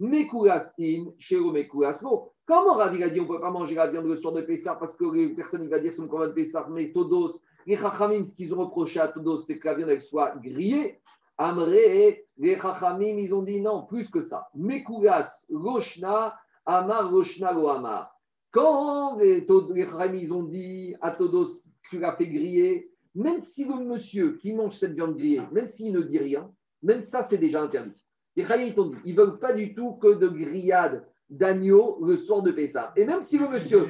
Rav. Mekulas in, shelo mekulas lo. Comment Rav il a dit on ne peut pas manger la viande le soir de Pessah parce que les personnes, il va dire, c'est une de Pessah, mais Todos, les Chachamim, ce qu'ils ont reproché à Todos, c'est que la viande elle soit grillée. Amré, les Chachamim, ils ont dit non, plus que ça. Mekulas, Roshna, Amar, Roshna, lo Amar. Quand les, les Chachamim, ils ont dit à Todos, tu l'as fait griller, même si le monsieur qui mange cette viande grillée, même s'il ne dit rien, même ça, c'est déjà interdit. Les Chachamim, ils t'ont dit, ils ne veulent pas du tout que de grillade d'agneau le soir de Pessah. Et même si le monsieur,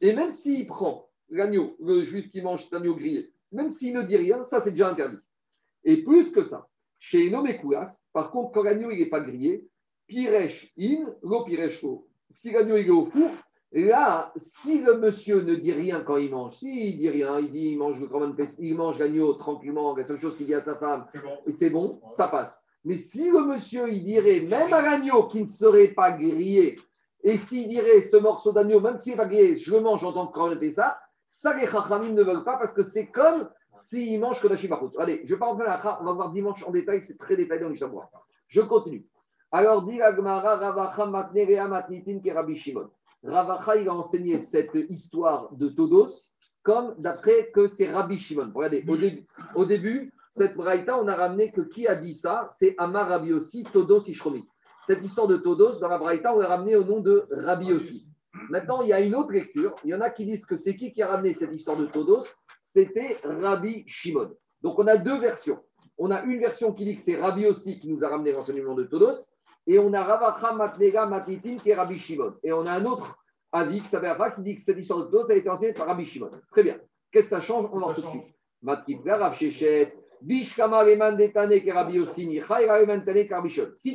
et même s'il prend l'agneau, le juif qui mange cet agneau grillé, même s'il ne dit rien, ça c'est déjà interdit. Et plus que ça, chez Nomekoulas, par contre, quand l'agneau il n'est pas grillé, Piresh in, lo piresh lo. Si l'agneau il est au four, là, si le monsieur ne dit rien quand il mange, s'il dit rien, il dit il mange l'agneau tranquillement, la seule chose qu'il dit à sa femme, C'est bon. et c'est bon, ça passe. Mais si le monsieur, il dirait, même à l'agneau qui ne serait pas grillé, et s'il dirait ce morceau d'agneau, même s'il n'est pas grillé, je le mange en tant que Corban Pessah, ça les Chachamim ne veulent pas parce que c'est comme s'ils mangent Kodashi Baruch. Allez, je ne vais pas rentrer dans la on va voir dimanche en détail, c'est très détaillé dans le. Je continue. Alors, dit la Gemara, Ravacha matnerea matnitin ke Rabbi Shimon. Ravacha, il a enseigné cette histoire de Todos comme d'après que c'est Rabbi Shimon. Regardez, au début, cette braïta, on a ramené que qui a dit ça? C'est Amar Rabbi aussi, Todos Ishromi. Cette histoire de Todos, dans la braïta, on l'a ramené au nom de Rabbi aussi. Maintenant, il y a une autre lecture. Il y en a qui disent que c'est qui qui a ramené cette histoire de Todos? C'était Rabbi Shimon. Donc, on a deux versions. On a une version qui dit que c'est Rabbi aussi qui nous a ramené l'enseignement de Todos. Et on a Ravacha Matnega Matitin qui est Rabbi Shimon. Et on a un autre avis qui s'appelle qui dit que cette histoire de Todos a été enseignée par Rabbi Shimon. Très bien. Qu'est-ce que ça change? On va tout de suite. Matkipra Rav Shechet. Si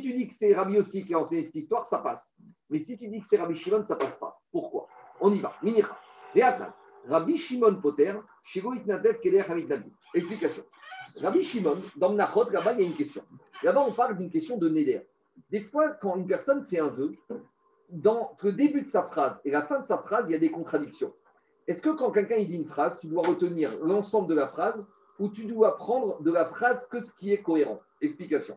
tu dis que c'est Rabbi aussi qui a enseigné cette histoire, ça passe. Mais si tu dis que c'est Rabbi Shimon, ça passe pas. Pourquoi? On y va. Rabbi Shimon Poter. Explication. Rabbi Shimon, dans Menachot, là-bas, il y a une question. Là-bas, on parle d'une question de Neder. Des fois, quand une personne fait un vœu, dans le début de sa phrase et la fin de sa phrase, il y a des contradictions. Est-ce que quand quelqu'un dit une phrase, tu dois retenir l'ensemble de la phrase ou tu dois prendre de la phrase que ce qui est cohérent Explication.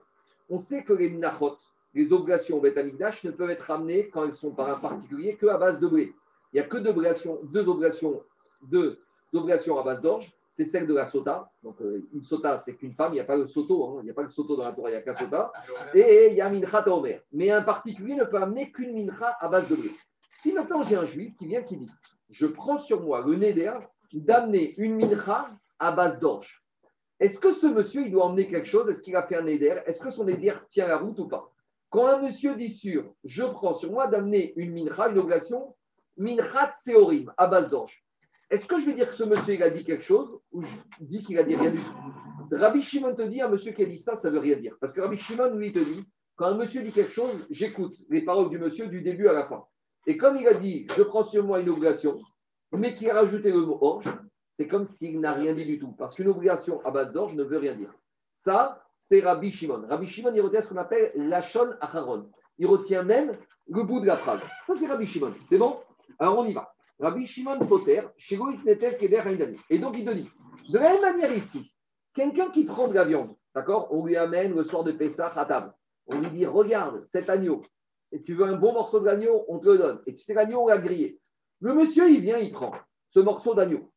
On sait que les minachot, les oblations au Beth Amikdash, ne peuvent être ramenées quand elles sont par un particulier que à base de blé. il n'y a que deux obligations, deux obligations à base d'orge. C'est celle de la sota. Donc, euh, une sota, c'est qu'une femme. Il n'y a pas le soto. hein. Il n'y a pas le soto dans la Torah. Il n'y a qu'un sota. Et il y a mincha omer. Mais un particulier ne peut amener qu'une mincha à base de blé. Si maintenant j'ai un juif qui vient qui dit Je prends sur moi le neder d'amener une mincha à base d'orge. Est-ce que ce monsieur, il doit emmener quelque chose? Est-ce qu'il a fait un neder? Est-ce que son neder tient la route ou pas? Quand un monsieur dit sûr, je prends sur moi d'amener une mincha, une obligation, minchat seorim, à base d'orge. Est-ce que je vais dire que ce monsieur, il a dit quelque chose ou je dis qu'il a dit rien du tout? Rabbi Shimon te dit, un monsieur qui a dit ça, ça veut rien dire. Parce que Rabbi Shimon, lui, te dit, quand un monsieur dit quelque chose, j'écoute les paroles du monsieur du début à la fin. Et comme il a dit, je prends sur moi une obligation, mais qu'il a rajouté le mot orge, c'est comme s'il n'a rien dit du tout. Parce qu'une obligation à base d'orge ne veut rien dire. Ça, c'est Rabbi Shimon. Rabbi Shimon, il retient ce qu'on appelle Lachon Acharon. Il retient même le bout de la phrase. Ça, c'est Rabbi Shimon. C'est bon? Alors, on y va. Rabbi Shimon Poter, chez Goït Neter Keder. Et donc, il te dit, de la même manière ici, quelqu'un qui prend de la viande, d'accord? On lui amène le soir de Pessah à table. On lui dit, regarde, cet agneau, et tu veux un bon morceau d'agneau, on te le donne. Et tu sais, l'agneau, on l'a grillé. Le monsieur, il vient, il prend ce morceau d'agneau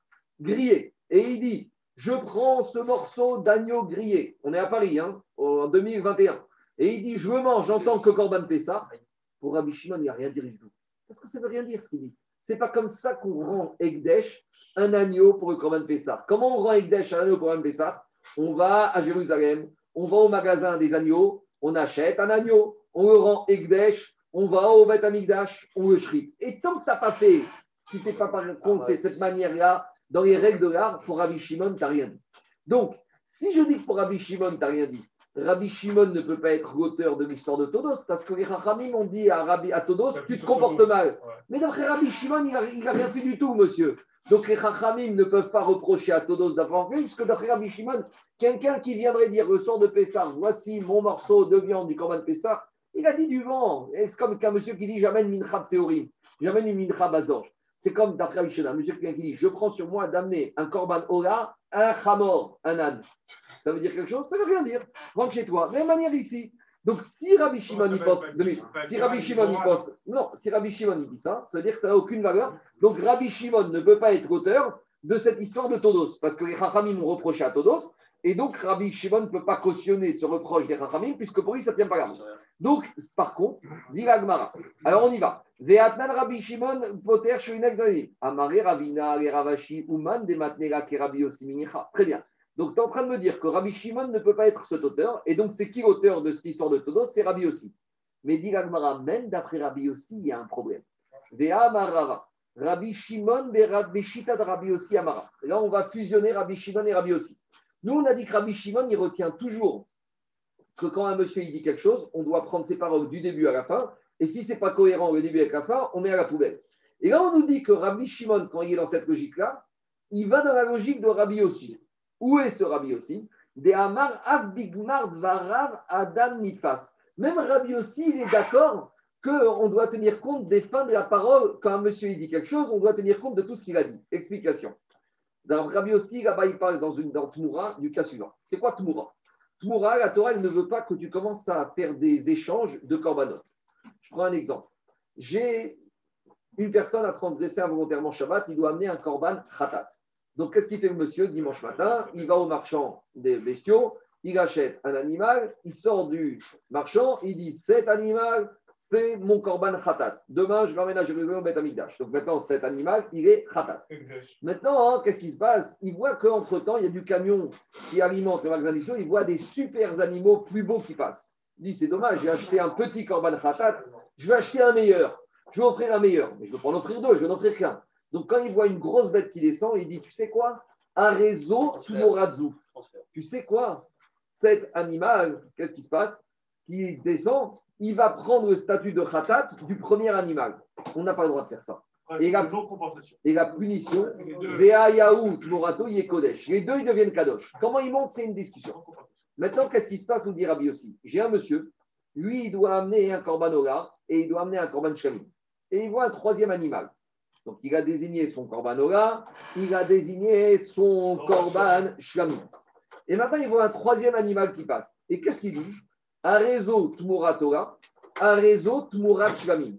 grillé. Et il dit, je prends ce morceau d'agneau grillé. On est à Paris, hein, en 2021. Et il dit, je mange en tant que Corban Pessah. Pour Rabbi Shimon, il n'y a rien dire du tout. Parce que ça ne veut rien dire ce qu'il dit. C'est pas comme ça qu'on rend Egdesh un agneau pour le Corban Pessah. Comment on rend Egdesh un agneau pour le Corban Pessah? On va à Jérusalem, on va au magasin des agneaux, on achète un agneau, on le rend Egdesh, on va au Beth Amigdash, on le shrit. Et tant que tu n'as pas fait, tu n'es pas par contre c'est cette manière-là, dans les règles de l'art, pour Rabbi Shimon, tu n'as rien dit. Donc, si je dis que pour Rabbi Shimon, tu n'as rien dit, Rabbi Shimon ne peut pas être l'auteur de l'histoire de Todos, parce que les Chachamim ont dit à, Rabbi, à Todos, tu te comportes mal. Mais d'après Rabbi Shimon, il n'a rien fait du tout, monsieur. Donc les Chachamim ne peuvent pas reprocher à Todos d'avoir fait, puisque d'après Rabbi Shimon, quelqu'un qui viendrait dire le sort de Pessah, voici mon morceau de viande du Corban de Pessah, il a dit du vent. Et C'est comme qu'un monsieur qui dit j'amène mincha tseorim, j'amène une mincha bazorge. C'est comme d'après Rabbi Shimon, un monsieur qui dit je prends sur moi d'amener un Corban Ola, un Chamor, un âne. Ça veut dire quelque chose? Ça veut rien dire. Rentre chez toi. De la même manière ici. Donc, si Rabbi Shimon y pense, si Rabbi Shimon y pense, non, si Rabbi Shimon y dit ça, ça veut dire que ça n'a aucune valeur. Donc, Rabbi Shimon ne peut pas être auteur de cette histoire de Todos, parce que les Chachamim ont reproché à Todos, et donc Rabbi Shimon ne peut pas cautionner ce reproche des Chachamim, puisque pour lui, ça ne tient pas la route. Donc, par contre, dit l'Agmara. Alors, on y va. Ve'atnan Rabbi Shimon poter shuinek danim. Amare Ravina Ravashi uman de matnera ke Rabbi Yossi minicha. Très bien. Donc, tu es en train de me dire que Rabbi Shimon ne peut pas être cet auteur. Et donc, c'est qui l'auteur de cette histoire de Todos? C'est Rabbi aussi. Mais dit l'Agmara, même d'après Rabbi aussi, il y a un problème. Rabbi Shimon Beshita de Rabbi aussi Amara. Là, on va fusionner Rabbi Shimon et Rabbi aussi. Nous, on a dit que Rabbi Shimon, il retient toujours que quand un monsieur il dit quelque chose, on doit prendre ses paroles du début à la fin. Et si ce n'est pas cohérent le début avec la fin, on met à la poubelle. Et là, on nous dit que Rabbi Shimon, quand il est dans cette logique-là, il va dans la logique de Rabbi aussi. Où est ce Rabbi aussi Des Amar Dvarav Adam Nifas. Même Rabbi aussi, il est d'accord qu'on doit tenir compte des fins de la parole. Quand un monsieur il dit quelque chose, on doit tenir compte de tout ce qu'il a dit. Explication. Dans Rabbi aussi, là-bas, il parle dans Tmoura du cas suivant. C'est quoi Tmoura? Tmoura, la Torah, ne veut pas que tu commences à faire des échanges de korbanot. Je prends un exemple. J'ai une personne a transgressé involontairement Shabbat, il doit amener un korban khatat. Donc, qu'est-ce qu'il fait monsieur dimanche matin? Il va au marchand des bestiaux, il achète un animal, il sort du marchand, il dit cet animal, c'est mon korban khatat. Demain, je l'emmène à Jérusalem au Beth Amikdash. Donc maintenant, cet animal, il est khatat. Maintenant, hein, qu'est-ce qui se passe? Il voit qu'entre-temps, il y a du camion qui alimente le magasin il voit des super animaux plus beaux qui passent. Il dit, c'est dommage, j'ai acheté un petit korban khatat, je vais acheter un meilleur. Je vais offrir un meilleur. Mais je ne veux pas en offrir deux, je vais en offrir qu'un. Donc quand il voit une grosse bête qui descend, il dit, tu sais quoi? Un réseau Tumorazu. Tu sais quoi? Cet animal, qu'est-ce qui se passe? Qui descend, il va prendre le statut de khatat du premier animal. On n'a pas le droit de faire ça. Et la, et la punition. Vea Tmorato Yekodesh. Les deux, ils deviennent Kadosh. Comment ils montent C'est une discussion. Maintenant, qu'est-ce qui se passe nous dit Rabbi aussi J'ai un monsieur, lui, il doit amener un korban ola et il doit amener un korban shamim. Et il voit un troisième animal. Donc, il a désigné son korban ola, il a désigné son korban shamim. Et maintenant, il voit un troisième animal qui passe. Et qu'est-ce qu'il dit? Un réseau tmurat ola, un réseau tmurat shamim.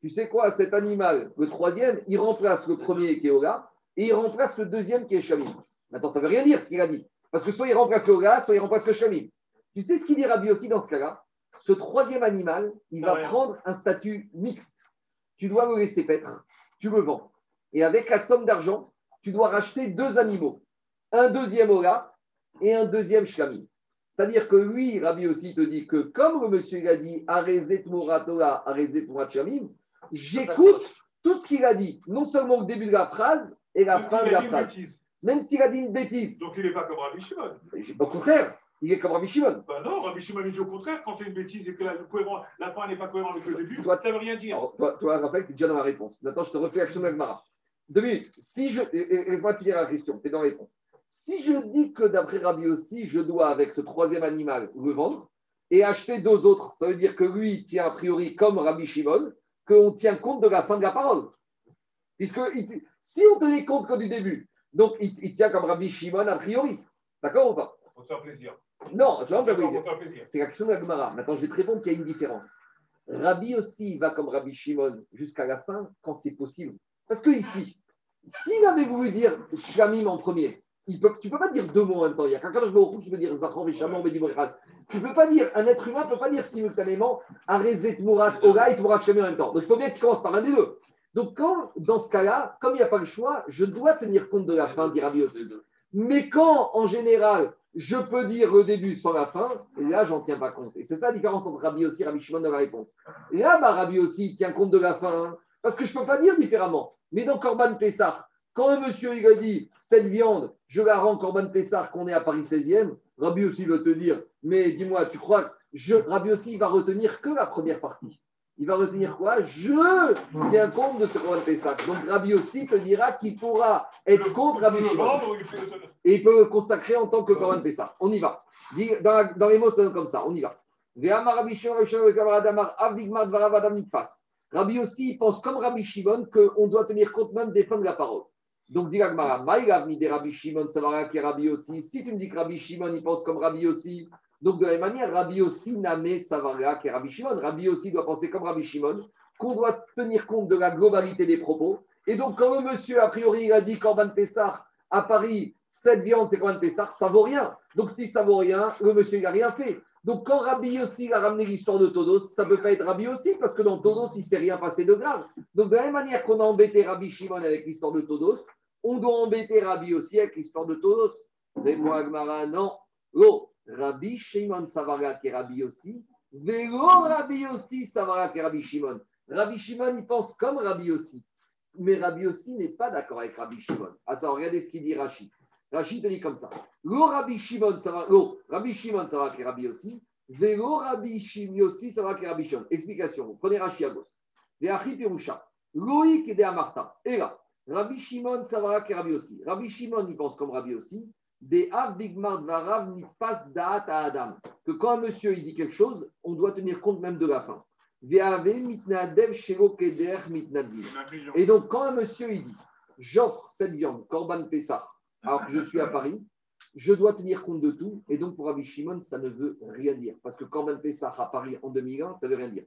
tu sais quoi, cet animal, le troisième, il remplace le premier qui est Ola et il remplace le deuxième qui est Shamim. Maintenant, ça ne veut rien dire ce qu'il a dit. Parce que soit il remplace le Ola, soit il remplace le Shamim. Tu sais ce qu'il dit Rabbi aussi dans ce cas-là? Ce troisième animal, il va rien. prendre un statut mixte. Tu dois le laisser paître, tu le vends. Et avec la somme d'argent, tu dois racheter deux animaux. Un deuxième Ola et un deuxième Shamim. C'est-à-dire que lui, Rabbi aussi te dit que comme le monsieur il a dit Arezet Moratola, Arezet Morat Shamim, j'écoute tout ce qu'il a dit, non seulement au début de la phrase et la fin de la phrase. bêtise. Même s'il a dit une bêtise. Donc il n'est pas comme Rabbi Shimon. Au contraire, il est comme Rabbi Shimon. Ben non, Rabbi Shimon dit au contraire, quand c'est une bêtise et que la, cohérent- la fin n'est pas cohérente avec le début, Toi- ça ne veut rien dire. Alors, toi, toi, Raphaël, tu es déjà dans la réponse. Maintenant, je te refais l'action d'Agmara. Deux minutes. Si je. Laisse-moi finir la question. Tu es dans la réponse. Si je dis que d'après Rabbi aussi, je dois, avec ce troisième animal, le vendre et acheter deux autres, ça veut dire que lui, il tient a priori comme Rabbi Shimon, qu'on tient compte de la fin de la parole. Puisque il- si on tenait compte que du début, donc il, il tient comme Rabbi Shimon a priori. D'accord ou pas? Te faire plaisir. Non, je vais plaisir. plaisir. C'est l'action de la Gemara. Maintenant, je vais te répondre qu'il y a une différence. Rabbi aussi va comme Rabbi Shimon jusqu'à la fin quand c'est possible. Parce que ici, s'il avait voulu dire Shamim en premier, tu ne peux pas dire deux mots en même temps. Il y a quelqu'un qui peut dire Zachor Bedi Borechad. Tu ne peux pas dire, un être humain ne peut pas dire simultanément Arezet Murat Oga et Shamim en même temps. Donc il faut bien qu'il commence par un des deux. Donc, quand, dans ce cas-là, comme il n'y a pas le choix, je dois tenir compte de la fin, dit Rabbi aussi. Mais quand, en général, je peux dire le début sans la fin, là, j'en tiens pas compte. Et c'est ça la différence entre Rabbi aussi et Rabbi Shimon dans la réponse. Là, bah, Rabbi aussi tient compte de la fin, hein, parce que je ne peux pas dire différemment. Mais dans Corban Pessah, quand un monsieur il a dit cette viande, je la rends Corban Pessah, qu'on est à Paris 16e, Rabbi aussi va te dire, mais dis-moi, tu crois que je, Rabbi aussi il va retenir que la première partie? Il va retenir quoi? Je tiens compte de ce Corban Pessah. Donc Rabbi aussi te dira qu'il pourra être contre Rabbi Shimon et il peut le consacrer en tant que Corban Pessah. On y va. Dans, dans les mots, ça donne comme ça. On y va. Rabbi aussi, il pense comme Rabbi Shimon qu'on doit tenir compte même des fins de la parole. Donc, dit des Rabbi Shimon, ça va qui est Rabbi aussi. Si tu me dis que Rabbi Shimon, il pense comme Rabbi aussi, donc de la même manière, Rabbi aussi, Namé, Savara, qui est Rabbi Shimon. Rabbi aussi doit penser comme Rabbi Shimon, qu'on doit tenir compte de la globalité des propos. Et donc, quand le monsieur, a priori, il a dit Corban Pessah, à Paris, cette viande, c'est Corban Pessah, ça vaut rien. Donc, si ça vaut rien, le monsieur, n'a rien fait. Donc, quand Rabbi aussi a ramené l'histoire de Todos, ça ne peut pas être Rabbi aussi, parce que dans Todos, il ne s'est rien passé de grave. Donc, de la même manière qu'on a embêté Rabbi Shimon avec l'histoire de Todos, on doit embêter Rabbi aussi avec l'histoire de Todos. Moi, Agmara, non. Oh, Rabbi Shimon Savara qui est Rabbi aussi. Vélo Rabbi aussi Savara qui est Rabbi Shimon. Rabbi Shimon, il pense comme Rabbi aussi. Mais Rabbi aussi n'est pas d'accord avec Rabbi Shimon. Ah ça, regardez ce qu'il dit Rashi. Rashi te dit comme ça. Lo Rabbi Shimon, ça va. Lo, Rabbi Shimon, ça va qui Rabbi aussi. Vélo Rabbi Shimon aussi, ça va qui Rabbi Shimon. Explication. Prenez Rashi à gauche. Veachi Pirusha. Loïc et de Amarta. Et là, Rabbi Shimon, ça va qui Rabbi aussi. Rabbi Shimon, il pense comme Rabbi aussi. Des Av Bigmar Varav Nitfas Da'at à Adam. Que quand un monsieur il dit quelque chose, on doit tenir compte même de la fin. Et donc, quand un monsieur il dit J'offre cette viande, Corban Pessah, alors que je suis à Paris, je dois tenir compte de tout. Et donc, pour Rabbi Shimon, ça ne veut rien dire. Parce que Corban Pessah à Paris en 2001, ça ne veut rien dire.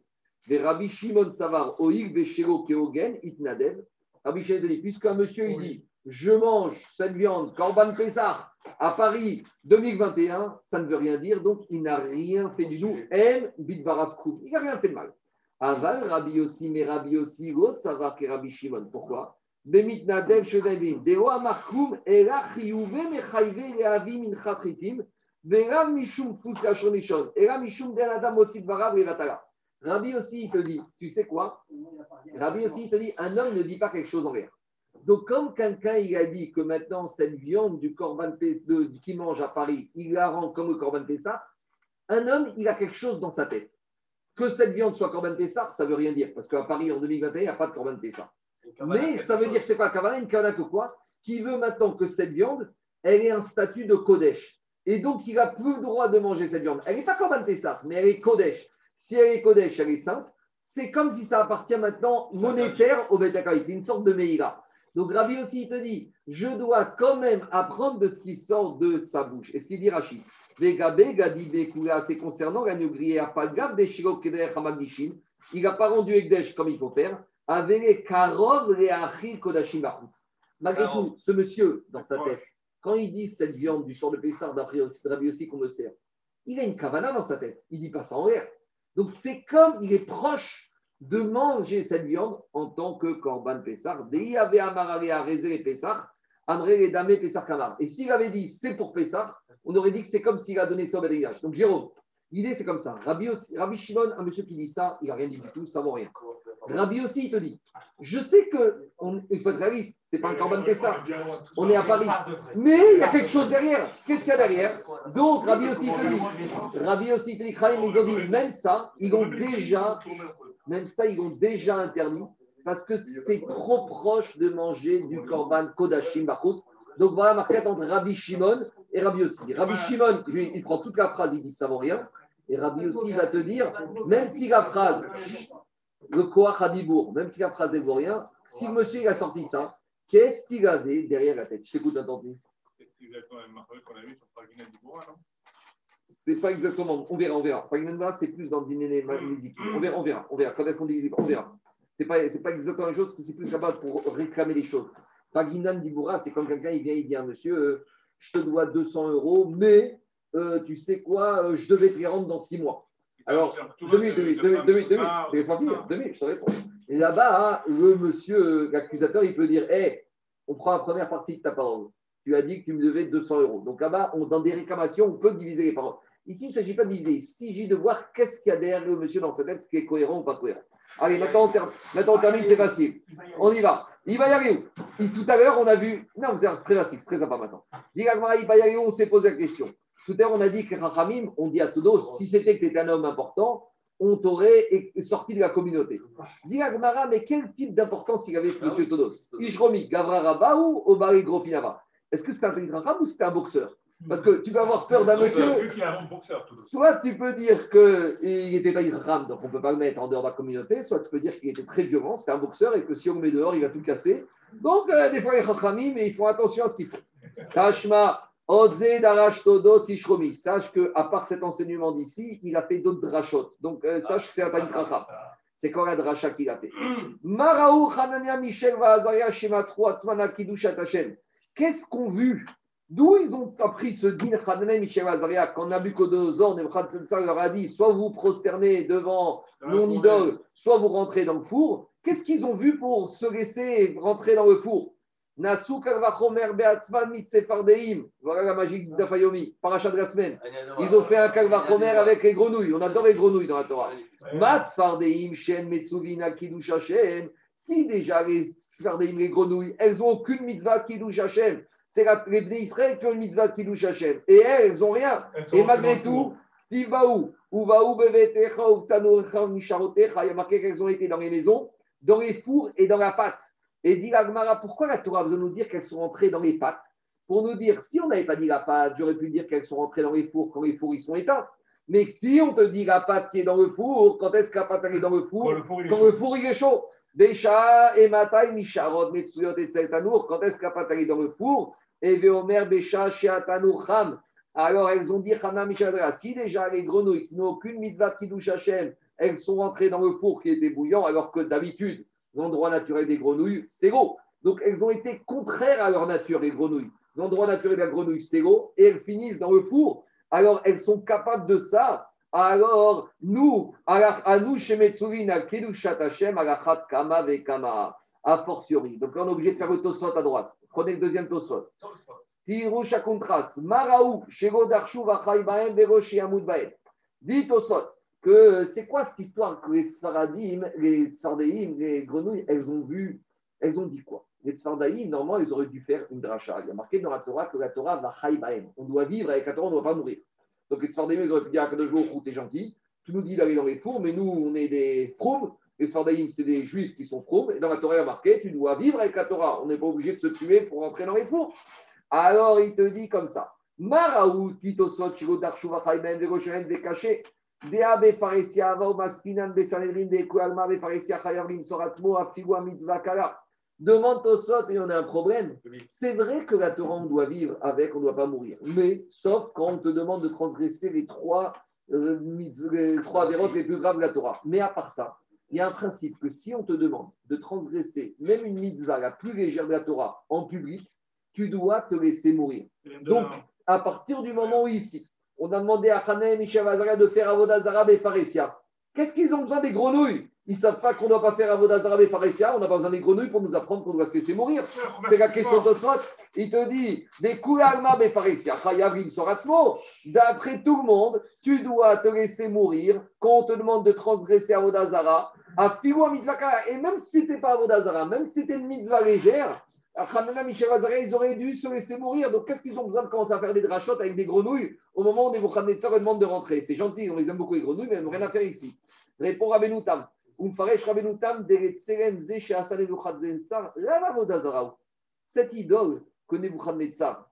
Ve Rabbi Shimon Savar, Oig Veshelo Keogen, Itnadev. Rabbi Shimon dit Puisqu'un monsieur il dit Je mange cette viande, Corban Pessah, à Paris 2021, ça ne veut rien dire. Donc, il n'a rien fait du tout. Il n'a rien fait de mal. Aval, Rabbi aussi, mais Rabbi aussi, go, que Rabbi Shimon. Pourquoi? Levatala. Rabbi aussi, il te dit, tu sais quoi? Rabbi aussi, il te dit, un homme ne dit pas quelque chose en l'air. Donc, comme quelqu'un il a dit que maintenant, cette viande du Corban de- qui mange à Paris, il la rend comme le Corban Pessah, un homme, il a quelque chose dans sa tête. Que cette viande soit Corban Pessah, ça ne veut rien dire, parce qu'à Paris, en 2021, il n'y a pas de Corban Pessah. Mais ça veut dire, c'est quoi Kavana Une Kavana que quoi Qui veut maintenant que cette viande, elle ait un statut de Kodesh. Et donc, il n'a plus le droit de manger cette viande. Elle n'est pas Corban Pessah, mais elle est Kodesh. Si elle est Kodesh, elle est sainte. C'est comme si ça appartient maintenant monétaire au Betakaït. C'est une sorte de Meïra. Donc Rabbi aussi, il te dit, je dois quand même apprendre de ce qui sort de sa bouche. Et ce qu'il dit Rachid, c'est concernant l'agneau grillé à Pagab, des. Il n'a pas rendu Ekdesh comme il faut faire. Avec les Karov, les Achil, Kodashim. Malgré tout, ce monsieur, dans sa tête, quand il dit cette viande du sort de Pessar, d'après Rabbi aussi qu'on me sert, il a une kavana dans sa tête. Il dit pas ça en l'air. Donc c'est comme il est proche de manger cette viande en tant que korban Pessar. Et. Et s'il avait dit c'est pour Pessar, on aurait dit que c'est comme s'il a donné au Bédéage. Donc Jérôme, l'idée c'est comme ça. Rabbi Shimon, un monsieur qui dit ça, il n'a rien dit du tout, ça vaut rien. Rabbi aussi, il te dit, je sais que on, il faut être réaliste, c'est pas un korban Pessar. On est à Paris. Mais il y a quelque chose derrière. Qu'est-ce qu'il y a derrière? Donc, Rabbi aussi te dit, Rabbi aussi te dit, Chaim, ils ont dit, même ça, ils ont déjà, même ça, ils ont déjà interdit parce que c'est trop proche de manger du korban Kodashim Bachutz. Donc voilà ma quête entre Rabbi Shimon et Rabbi aussi. Rabbi Shimon, il prend toute la phrase, il dit ça vaut rien. Et Rabbi aussi il va te dire, même si la phrase, le Koach Hadibour, même si la phrase vaut rien, si le monsieur il a sorti ça, qu'est-ce qu'il avait derrière la tête? Je t'écoute attentivement. C'est pas exactement. On verra, on verra. Paginanda, c'est plus dans le dîner Malisipi. On verra, on verra, on verra. Quand est-ce qu'on divise On verra. C'est pas, c'est pas exactement la même chose, parce que c'est plus capable pour réclamer les choses. Paginan Diboura, c'est comme quelqu'un, il vient, il dit à monsieur, euh, je te dois 200 euros, mais euh, tu sais quoi, euh, je devais te les rendre dans six mois. Alors, deux minutes, deux minutes. Laisse-moi finir, minutes, je te réponds. Là-bas, hein, le monsieur, euh, l'accusateur, il peut dire, hé, on prend la première partie de ta parole. Tu as dit que tu me devais 200 euros. Donc là-bas, on- dans des réclamations, on peut diviser les paroles. Ici, il ne s'agit pas de diviser. Il s'agit de voir qu'est-ce qu'il y a derrière le monsieur dans sa tête, ce qui est cohérent ou pas cohérent. Allez, maintenant, on, ter- maintenant, on termine, c'est facile. On y va. Il va y aller où? Tout à l'heure, on a vu. Non, c'est très facile, c'est très sympa maintenant. Il va y aller où? On s'est posé la question. Tout à l'heure, on a dit que Rachamim, on dit à Toudos, si c'était que tu étais un homme important, on t'aurait sorti de la communauté. Dis Agmara, mais quel type d'importance il avait ce monsieur Toudos Ishromi, Gavra Rabba ou Obari Grofinava Est-ce que c'était un Racham ou c'était un boxeur? Parce que tu peux avoir peur d'un monsieur. Celui qui est un bon boxeur, tout Soit tu peux dire qu'il n'était pas Ram, donc on ne peut pas le mettre en dehors de la communauté, soit tu peux dire qu'il était très violent, c'était un boxeur et que si on le met dehors, il va tout casser. Donc, euh, des fois, les mais ils font attention à ce qu'ils font. Tashma, Sache qu'à part cet enseignement d'ici, il a fait d'autres drachot. Donc, euh, sache que c'est un Tanit. C'est quoi la dracha qu'il a fait? Maraou, Hanania, Michel, Vahazaria, Shematzro, Atzmana, Kidushat Hashem. Qu'est-ce qu'on vu? D'où ils ont appris ce din Hanania, Michel, Vahazaria quand Nabucodonosor, Nebuchadnezzar leur a dit soit vous prosternez devant mon idole, soit vous rentrez dans le four. Qu'est-ce qu'ils ont vu pour se laisser rentrer dans le four? Nasu Kalvachomer Beatzman Mitsefardeim. Voilà la magie d'Afayomi, parachat de la semaine. Ils ont fait un Kalvachomer avec les grenouilles. On adore les grenouilles dans la Torah. Matz Fardeim, Shen, Metsuvina, Kiddush Hashem. Si déjà les Fardeim, les grenouilles, elles n'ont aucune mitzvah Kiddush Hashem. C'est les Bnei Israël qui ont une mitzvah Kiddush Hashem. Et elles, elles n'ont rien. Et malgré tout, Tibaou, Uvaou, Bevetecha, Misharotecha, il y a marqué qu'elles ont été dans les maisons, dans les fours et dans la pâte. Et dit Agmara, pourquoi la Torah veut nous dire qu'elles sont rentrées dans les pâtes Pour nous dire, si on n'avait pas dit la pâte, j'aurais pu dire qu'elles sont rentrées dans les fours quand les fours ils sont éteints. Mais si on te dit la pâte qui est dans le four, quand est-ce que la pâte est dans le four? Le four, il est Quand chaud. le four il est chaud. Bécha, et Matai, Misharot, Metsuyot et Tseltanour, quand est-ce que la pâte est dans le four? Et Veomer, Bécha, Sheatanour, Ham. Alors elles ont dit Hana Mishadra, si déjà les grenouilles qui n'ont aucune mitzvah qui douche Hachem, elles sont rentrées dans le four qui était bouillant, alors que d'habitude, l'endroit naturel des grenouilles, c'est l'eau. Donc elles ont été contraires à leur nature, les grenouilles. L'endroit naturel de la grenouille, c'est l'eau, et elles finissent dans le four. Alors elles sont capables de ça. Alors nous, à nous, chez Metsuvina, Kedushat Hachem, Alachat Kama Vekama, a fortiori. Donc là, on est obligé de faire le tosot à droite. Prenez le deuxième tosot. Tiru Shakuntras, Maraou, Shego Darshu Vachai Baem, Vero Shiamud Baem. Dit au sot que c'est quoi cette histoire que les Sfaradim, les Sfardéim, les grenouilles, elles ont vu, elles ont dit quoi? Les Sfardaïm, normalement, ils auraient dû faire une dracha. Il y a marqué dans la Torah que la Torah va Baem. On doit vivre avec la Torah, on ne doit pas mourir. Donc les Sfardaïm, ils auraient pu dire à Kadosh Baruch t'es gentil, tu nous dis d'aller dans les fours, mais nous, on est des fromes. Les Sfardaïm, c'est des juifs qui sont fromes. Et dans la Torah, il y a marqué, tu dois vivre avec la Torah. On n'est pas obligé de se tuer pour rentrer dans les fours. Alors, il te dit comme ça. Vegoshen, Vekaché, Demande Tosot, et on a un problème. C'est vrai que la Torah, on doit vivre avec, on ne doit pas mourir. Mais, sauf quand on te demande de transgresser les trois, euh, les trois vérotes les plus graves de la Torah. Mais à part ça, il y a un principe que si on te demande de transgresser même une mitzvah la plus légère de la Torah en public, tu dois te laisser mourir. Donc, à partir du moment où ici, on a demandé à Hanem et Shavazara de faire Avodazara et Pharesia, qu'est-ce qu'ils ont besoin des grenouilles? Ils ne savent pas qu'on ne doit pas faire Avodazara et Pharesia, on n'a pas besoin des grenouilles pour nous apprendre qu'on doit se laisser mourir. C'est la question de Sot. Il te dit, des Befaresia, Chayavim Soratzmo. D'après tout le monde, tu dois te laisser mourir quand on te demande de transgresser Avodazara, à Fiwa Mitzvaka. Et même si c'était pas Avodazara, même si c'était une mitzvah légère, Hanana, Michel Azara, ils auraient dû se laisser mourir. Donc, qu'est-ce qu'ils ont besoin de commencer à faire des drachotes avec des grenouilles au moment où Nebuchadnezzar leur demande de rentrer? C'est gentil, on les aime beaucoup les grenouilles, mais ils n'ont rien à faire ici. Répond Rabbeinu Tam. Cette idole que Nebuchadnezzar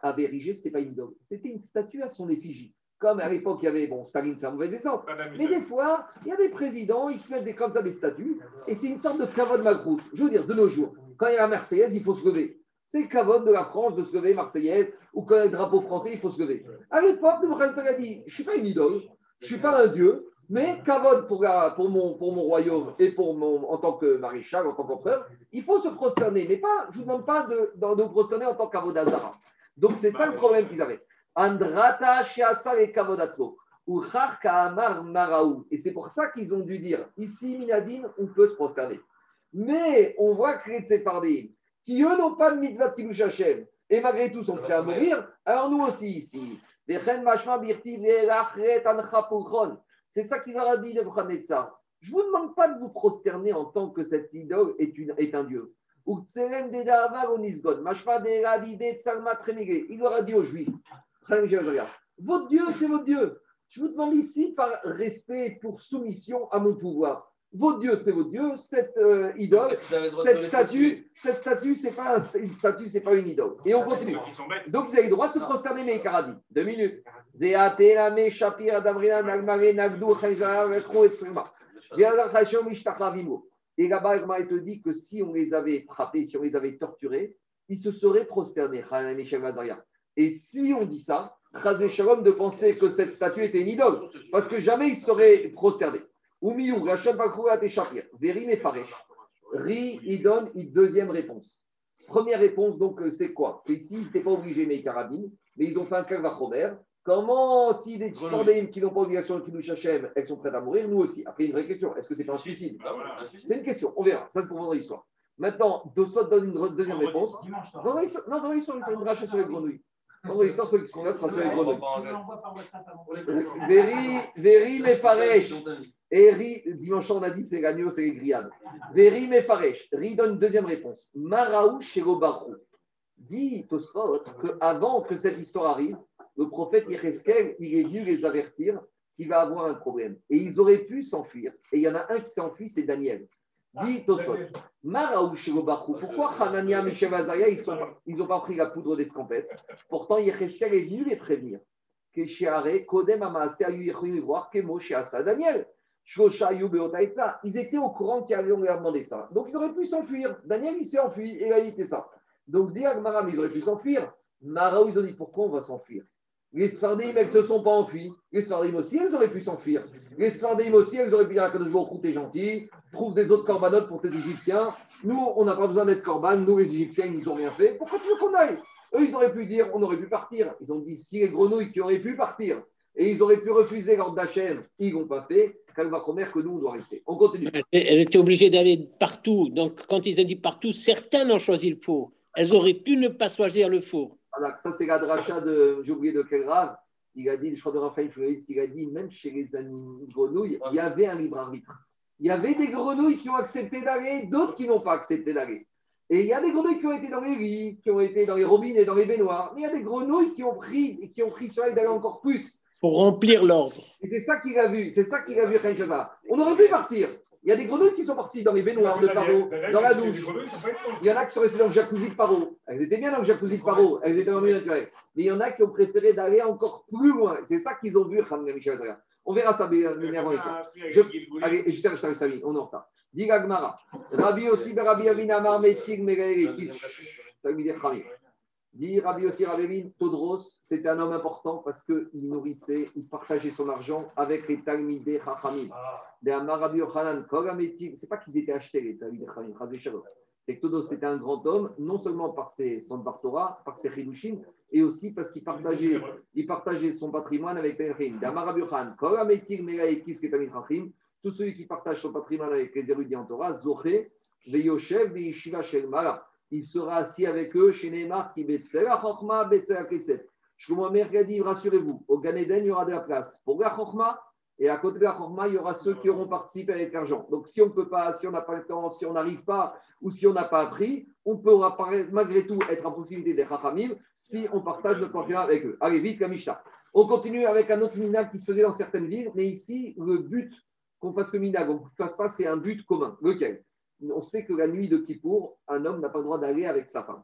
avait érigée, ce n'était pas une idole, c'était une statue à son effigie. Comme à l'époque, il y avait, bon, Staline, c'est un mauvais exemple, mais des fois, il y a des présidents, ils se mettent des, comme ça des statues, et c'est une sorte de cavode macroute. Je veux dire, de nos jours, quand il y a la Marseillaise, il faut se lever. C'est le cavode de la France de se lever, Marseillaise, ou quand il y a le drapeau français, il faut se lever. À l'époque, Nebuchadnezzar a dit Je ne suis pas une idole, je ne suis pas un dieu, mais cavode pour, pour, mon, royaume et pour mon, en tant que maréchal, en tant qu'empereur, il faut se prosterner. Mais pas, je ne vous demande pas de, de, vous prosterner en tant qu'avodazara. Donc c'est ça le problème qu'ils avaient. Andrata shiasa et kavodatso. Ou amar maraou. Et c'est pour ça qu'ils ont dû dire ici, Minadine, on peut se prosterner. Mais on voit que les Tsefardim, qui eux n'ont pas de mitzvah de Kiddush Hashem, et malgré tout sont prêts à mourir, alors nous aussi ici. C'est ça qu'il leur a dit Nebuchadnezzar. Je ne vous demande pas de vous prosterner en tant que cette idole est, une- est un dieu. Il leur a dit aux Juifs Votre Dieu, c'est votre Dieu. Je vous demande ici par respect pour soumission à mon pouvoir. Votre Dieu, c'est votre Dieu. Cette euh, idole, vous avez cette statue, cette statue, c'est pas un- une statue, c'est pas une idole. Et on continue. Donc, ils avaient le droit de se prosterner, mais Karadi. Deux minutes. Et là-bas, il te dit que si on les avait frappés, si on les avait torturés, ils se seraient prosternés. Et si on dit ça, Shalom de penser que cette statue était une idole, parce que jamais ils seraient prosternés. Oumiou, Rachel Bakrouat et Shapir, Verim et Faresh. Ri, il donne une deuxième réponse. Première réponse, donc, euh, c'est quoi? C'est ici, ils n'étaient pas obligés, mais carabines, mais ils ont fait un kalvachomer. Comment, si des Shordéim qui n'ont pas obligation de Kiddush Hashem, elles sont prêtes à mourir, nous aussi Après, une vraie question est-ce que c'est pas un suicide? Ah. C'est une question, on verra. Ça, c'est pour vendre l'histoire. Maintenant, Dosot donne une deuxième réponse. Non, non, ils sont- ils ils une rachat sur les grenouilles. Non, non, l'histoire, ceux qui sont là, ce sera sur les grenouilles. Véri, Véri, Mefaresh. Et Ri, dimanche, on a dit c'est l'agneau, c'est les grillades. Véri, Mefaresh. Ri donne une deuxième réponse. Maraou, Sherobarou. Dit Tosfot qu'avant que cette histoire arrive, le prophète Yecheskel, il est venu les avertir qu'il va avoir un problème. Et ils auraient pu s'enfuir. Et il y en a un qui s'est enfui, c'est Daniel. Dit Tosfot. Maraou, Sherobarou. Pourquoi Hanania, Michel Azaria, ils n'ont ils pas pris la poudre d'escampette? Pourtant, Yecheskel est venu les prévenir. Que Sheare, Kodem Amase, Ayu Yechoim, voir Kemo, Sheasa, Daniel. Ils étaient au courant qu'il allait on leur demander ça. Donc, ils auraient pu s'enfuir. Daniel, il s'est enfui et il a évité ça. Donc, mais ils auraient pu s'enfuir. Maraou, ils ont dit pourquoi on va s'enfuir? Les Sfardim, elles ne se sont pas enfuies. Les Sfardim aussi, elles auraient pu s'enfuir. Les Sfardim aussi, elles auraient pu dire à Kadosh Baruch t'es gentil, trouve des autres corbanotes pour tes Égyptiens. Nous, on n'a pas besoin d'être corban. Nous, les Égyptiens, ils nous ont rien fait. Pourquoi tu veux qu'on aille? Eux, ils auraient pu dire, on aurait pu partir. Ils ont dit, si les grenouilles qui auraient pu partir et ils auraient pu refuser l'ordre d'Hachem, ils n'ont pas fait, Calva Khomer, que nous, on doit rester. On continue. Elle elle était obligée d'aller partout. Donc, quand ils ont dit partout, certains ont choisi le four. Elles auraient pu ne pas choisir le four. Voilà, ça, c'est la dracha de, j'ai oublié de quel grave. Il a dit, je crois de Raphaël il a dit, même chez les animaux grenouilles, il y avait un libre arbitre. Il y avait des grenouilles qui ont accepté d'aller, d'autres qui n'ont pas accepté d'aller. Et il y a des grenouilles qui ont été dans les lits, qui ont été dans les robinets, dans les baignoires. Mais il y a des grenouilles qui ont pris, qui ont pris sur elles d'aller encore plus. Pour remplir l'ordre. Et c'est ça qu'il a vu, c'est ça qu'il a vu. On aurait pu partir. Il y a des grenouilles qui sont parties dans les baignoires de Paro, dans la douche. Il y en a qui sont restés dans le jacuzzi de Paro. Elles étaient bien dans le jacuzzi de Paro. Elles étaient dans le milieu naturel. Mais il y en a qui ont préféré d'aller encore plus loin. C'est ça qu'ils ont vu. On verra ça bien avant. Je- Allez, je termine, je termine, je termine, on est en retard. Dit Gagmara. Rabbi aussi, ben Rabbi Avin, Amar, Metzig, Megaïri, Kish, Chachamim. Dit Rabbi Avin, Todros, c'était un homme important parce qu'il nourrissait, il partageait son argent avec les Talmidei Chachamim. HaMetzig, c'est pas qu'ils étaient achetés, les Talmidei Chachamim. C'est que Todros était un grand homme, non seulement par ses, son Bartora, par ses Chidushim, et aussi parce qu'il partageait, il partageait son patrimoine avec les Talmidei. Tout celui qui partage son patrimoine avec les érudits en Torah, Zoché, Veyoshev, Veyeshiva, Shel. Il sera assis avec eux chez Neymar qui Betsela Chochma, Betsela Kesef. Shlomo Amer a dit rassurez-vous, au Gan Eden, il y aura de la place pour la Chochma, et à côté de la Chochma, il y aura ceux qui auront participé avec l'argent. Donc si on ne peut pas, si on n'a pas le temps, si on n'arrive pas, ou si on n'a pas appris, on pourra malgré tout être en proximité des Chachamim si on partage notre patrimoine avec eux. Allez, vite, Kamishta. On continue avec un autre minag qui se faisait dans certaines villes, mais ici, le but qu'on fasse le minag, on ne fasse pas, c'est un but commun. Lequel? On sait que la nuit de Kippour, un homme n'a pas le droit d'aller avec sa femme.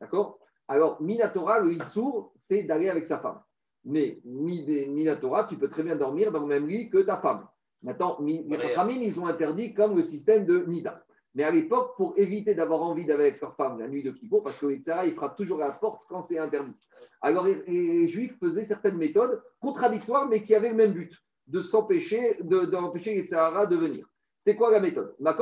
D'accord? Alors, Minatora, le Issour, c'est d'aller avec sa femme. Mais mi- Minatora, tu peux très bien dormir dans le même lit que ta femme. Maintenant, les Chachamim, ils ont interdit comme le système de Nida. Mais à l'époque, pour éviter d'avoir envie d'aller avec leur femme la nuit de Kippour, parce que les Tzara, il frappe toujours à la porte quand c'est interdit. Alors, les, les Juifs faisaient certaines méthodes contradictoires, mais qui avaient le même but de s'empêcher, de- d'empêcher les Tzahara de venir. C'était quoi la méthode? Bah.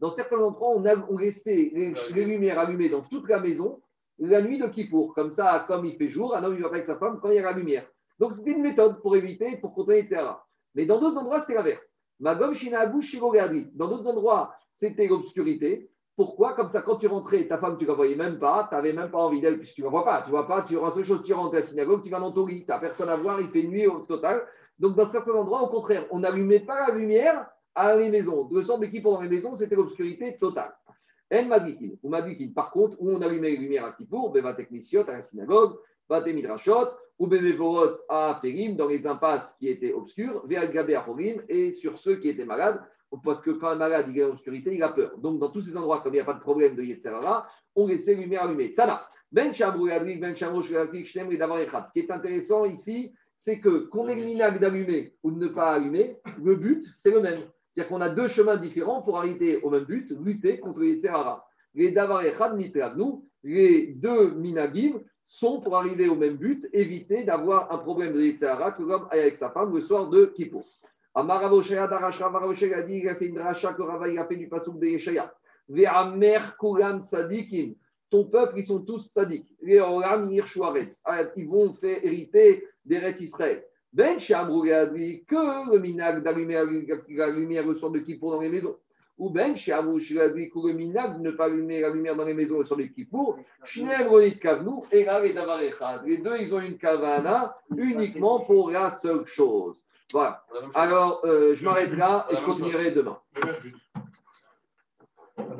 Dans certains endroits, on, a, on laissait les, les lumières allumées dans toute la maison la nuit de Kippour. Comme ça, comme il fait jour, un homme il va pas avec sa femme quand il y a la lumière. Donc c'était une méthode pour éviter, pour les Tzahara. Mais dans d'autres endroits, c'était l'inverse. Magom Advi. Dans d'autres endroits, c'était l'obscurité. Pourquoi? Comme ça, quand tu rentrais, ta femme, tu ne la voyais même pas, tu n'avais même pas envie d'elle, puisque tu ne la vois pas. Tu vois pas, tu la seule chose, tu rentres à la synagogue, tu vas dans ton lit, tu n'as personne à voir, il fait nuit au total. Donc, dans certains endroits, au contraire, on n'allumait pas la lumière à les maisons. De sorte qui pendant les maisons, c'était l'obscurité totale. Elle m'a dit ou m'a dit par contre, où on allumait les lumières à Kippour, Beva Techniciot à la synagogue, Bate Midrashot, ou Benevorot à Férim, dans les impasses qui étaient obscures, Veal Gabé à Horim, et sur ceux qui étaient malades, parce que quand un malade il est dans l'obscurité, il a peur. Donc, dans tous ces endroits, comme il n'y a pas de problème de Yetzerara, on laissait les lumières allumées. Tana, Ben Ben. Ce qui est intéressant ici, c'est que qu'on ait le minag d'allumer ou de ne pas allumer, le but, c'est le même. C'est-à-dire qu'on a deux chemins différents pour arriver au même but, lutter contre les Yetzerara. Les Davar Echad, Nitravnu, les deux minagim sont pour arriver au même but, éviter d'avoir un problème de Yetzerara que l'homme aille avec sa femme le soir de Kippour. Varoshaya a dit c'est une dracha que Rava il a fait du pasouk de Yeshaya. Ve'amer kulam tzadikim. Ton peuple, ils sont tous tzadiks. Les yirchuaretz. Ah, Ils vont faire hériter des rêtes Israël. Ben Shamrou a dit que le minag d'allumer la lumière le soir de Kippour dans les maisons. Ou Ben Shamrou a dit que le minag de ne pas allumer la lumière dans les maisons le soir de Kippour. Ronit Kavnou et les deux, ils ont une kavana uniquement pour la seule chose. Voilà. Alors, euh, je m'arrête là et je continuerai demain.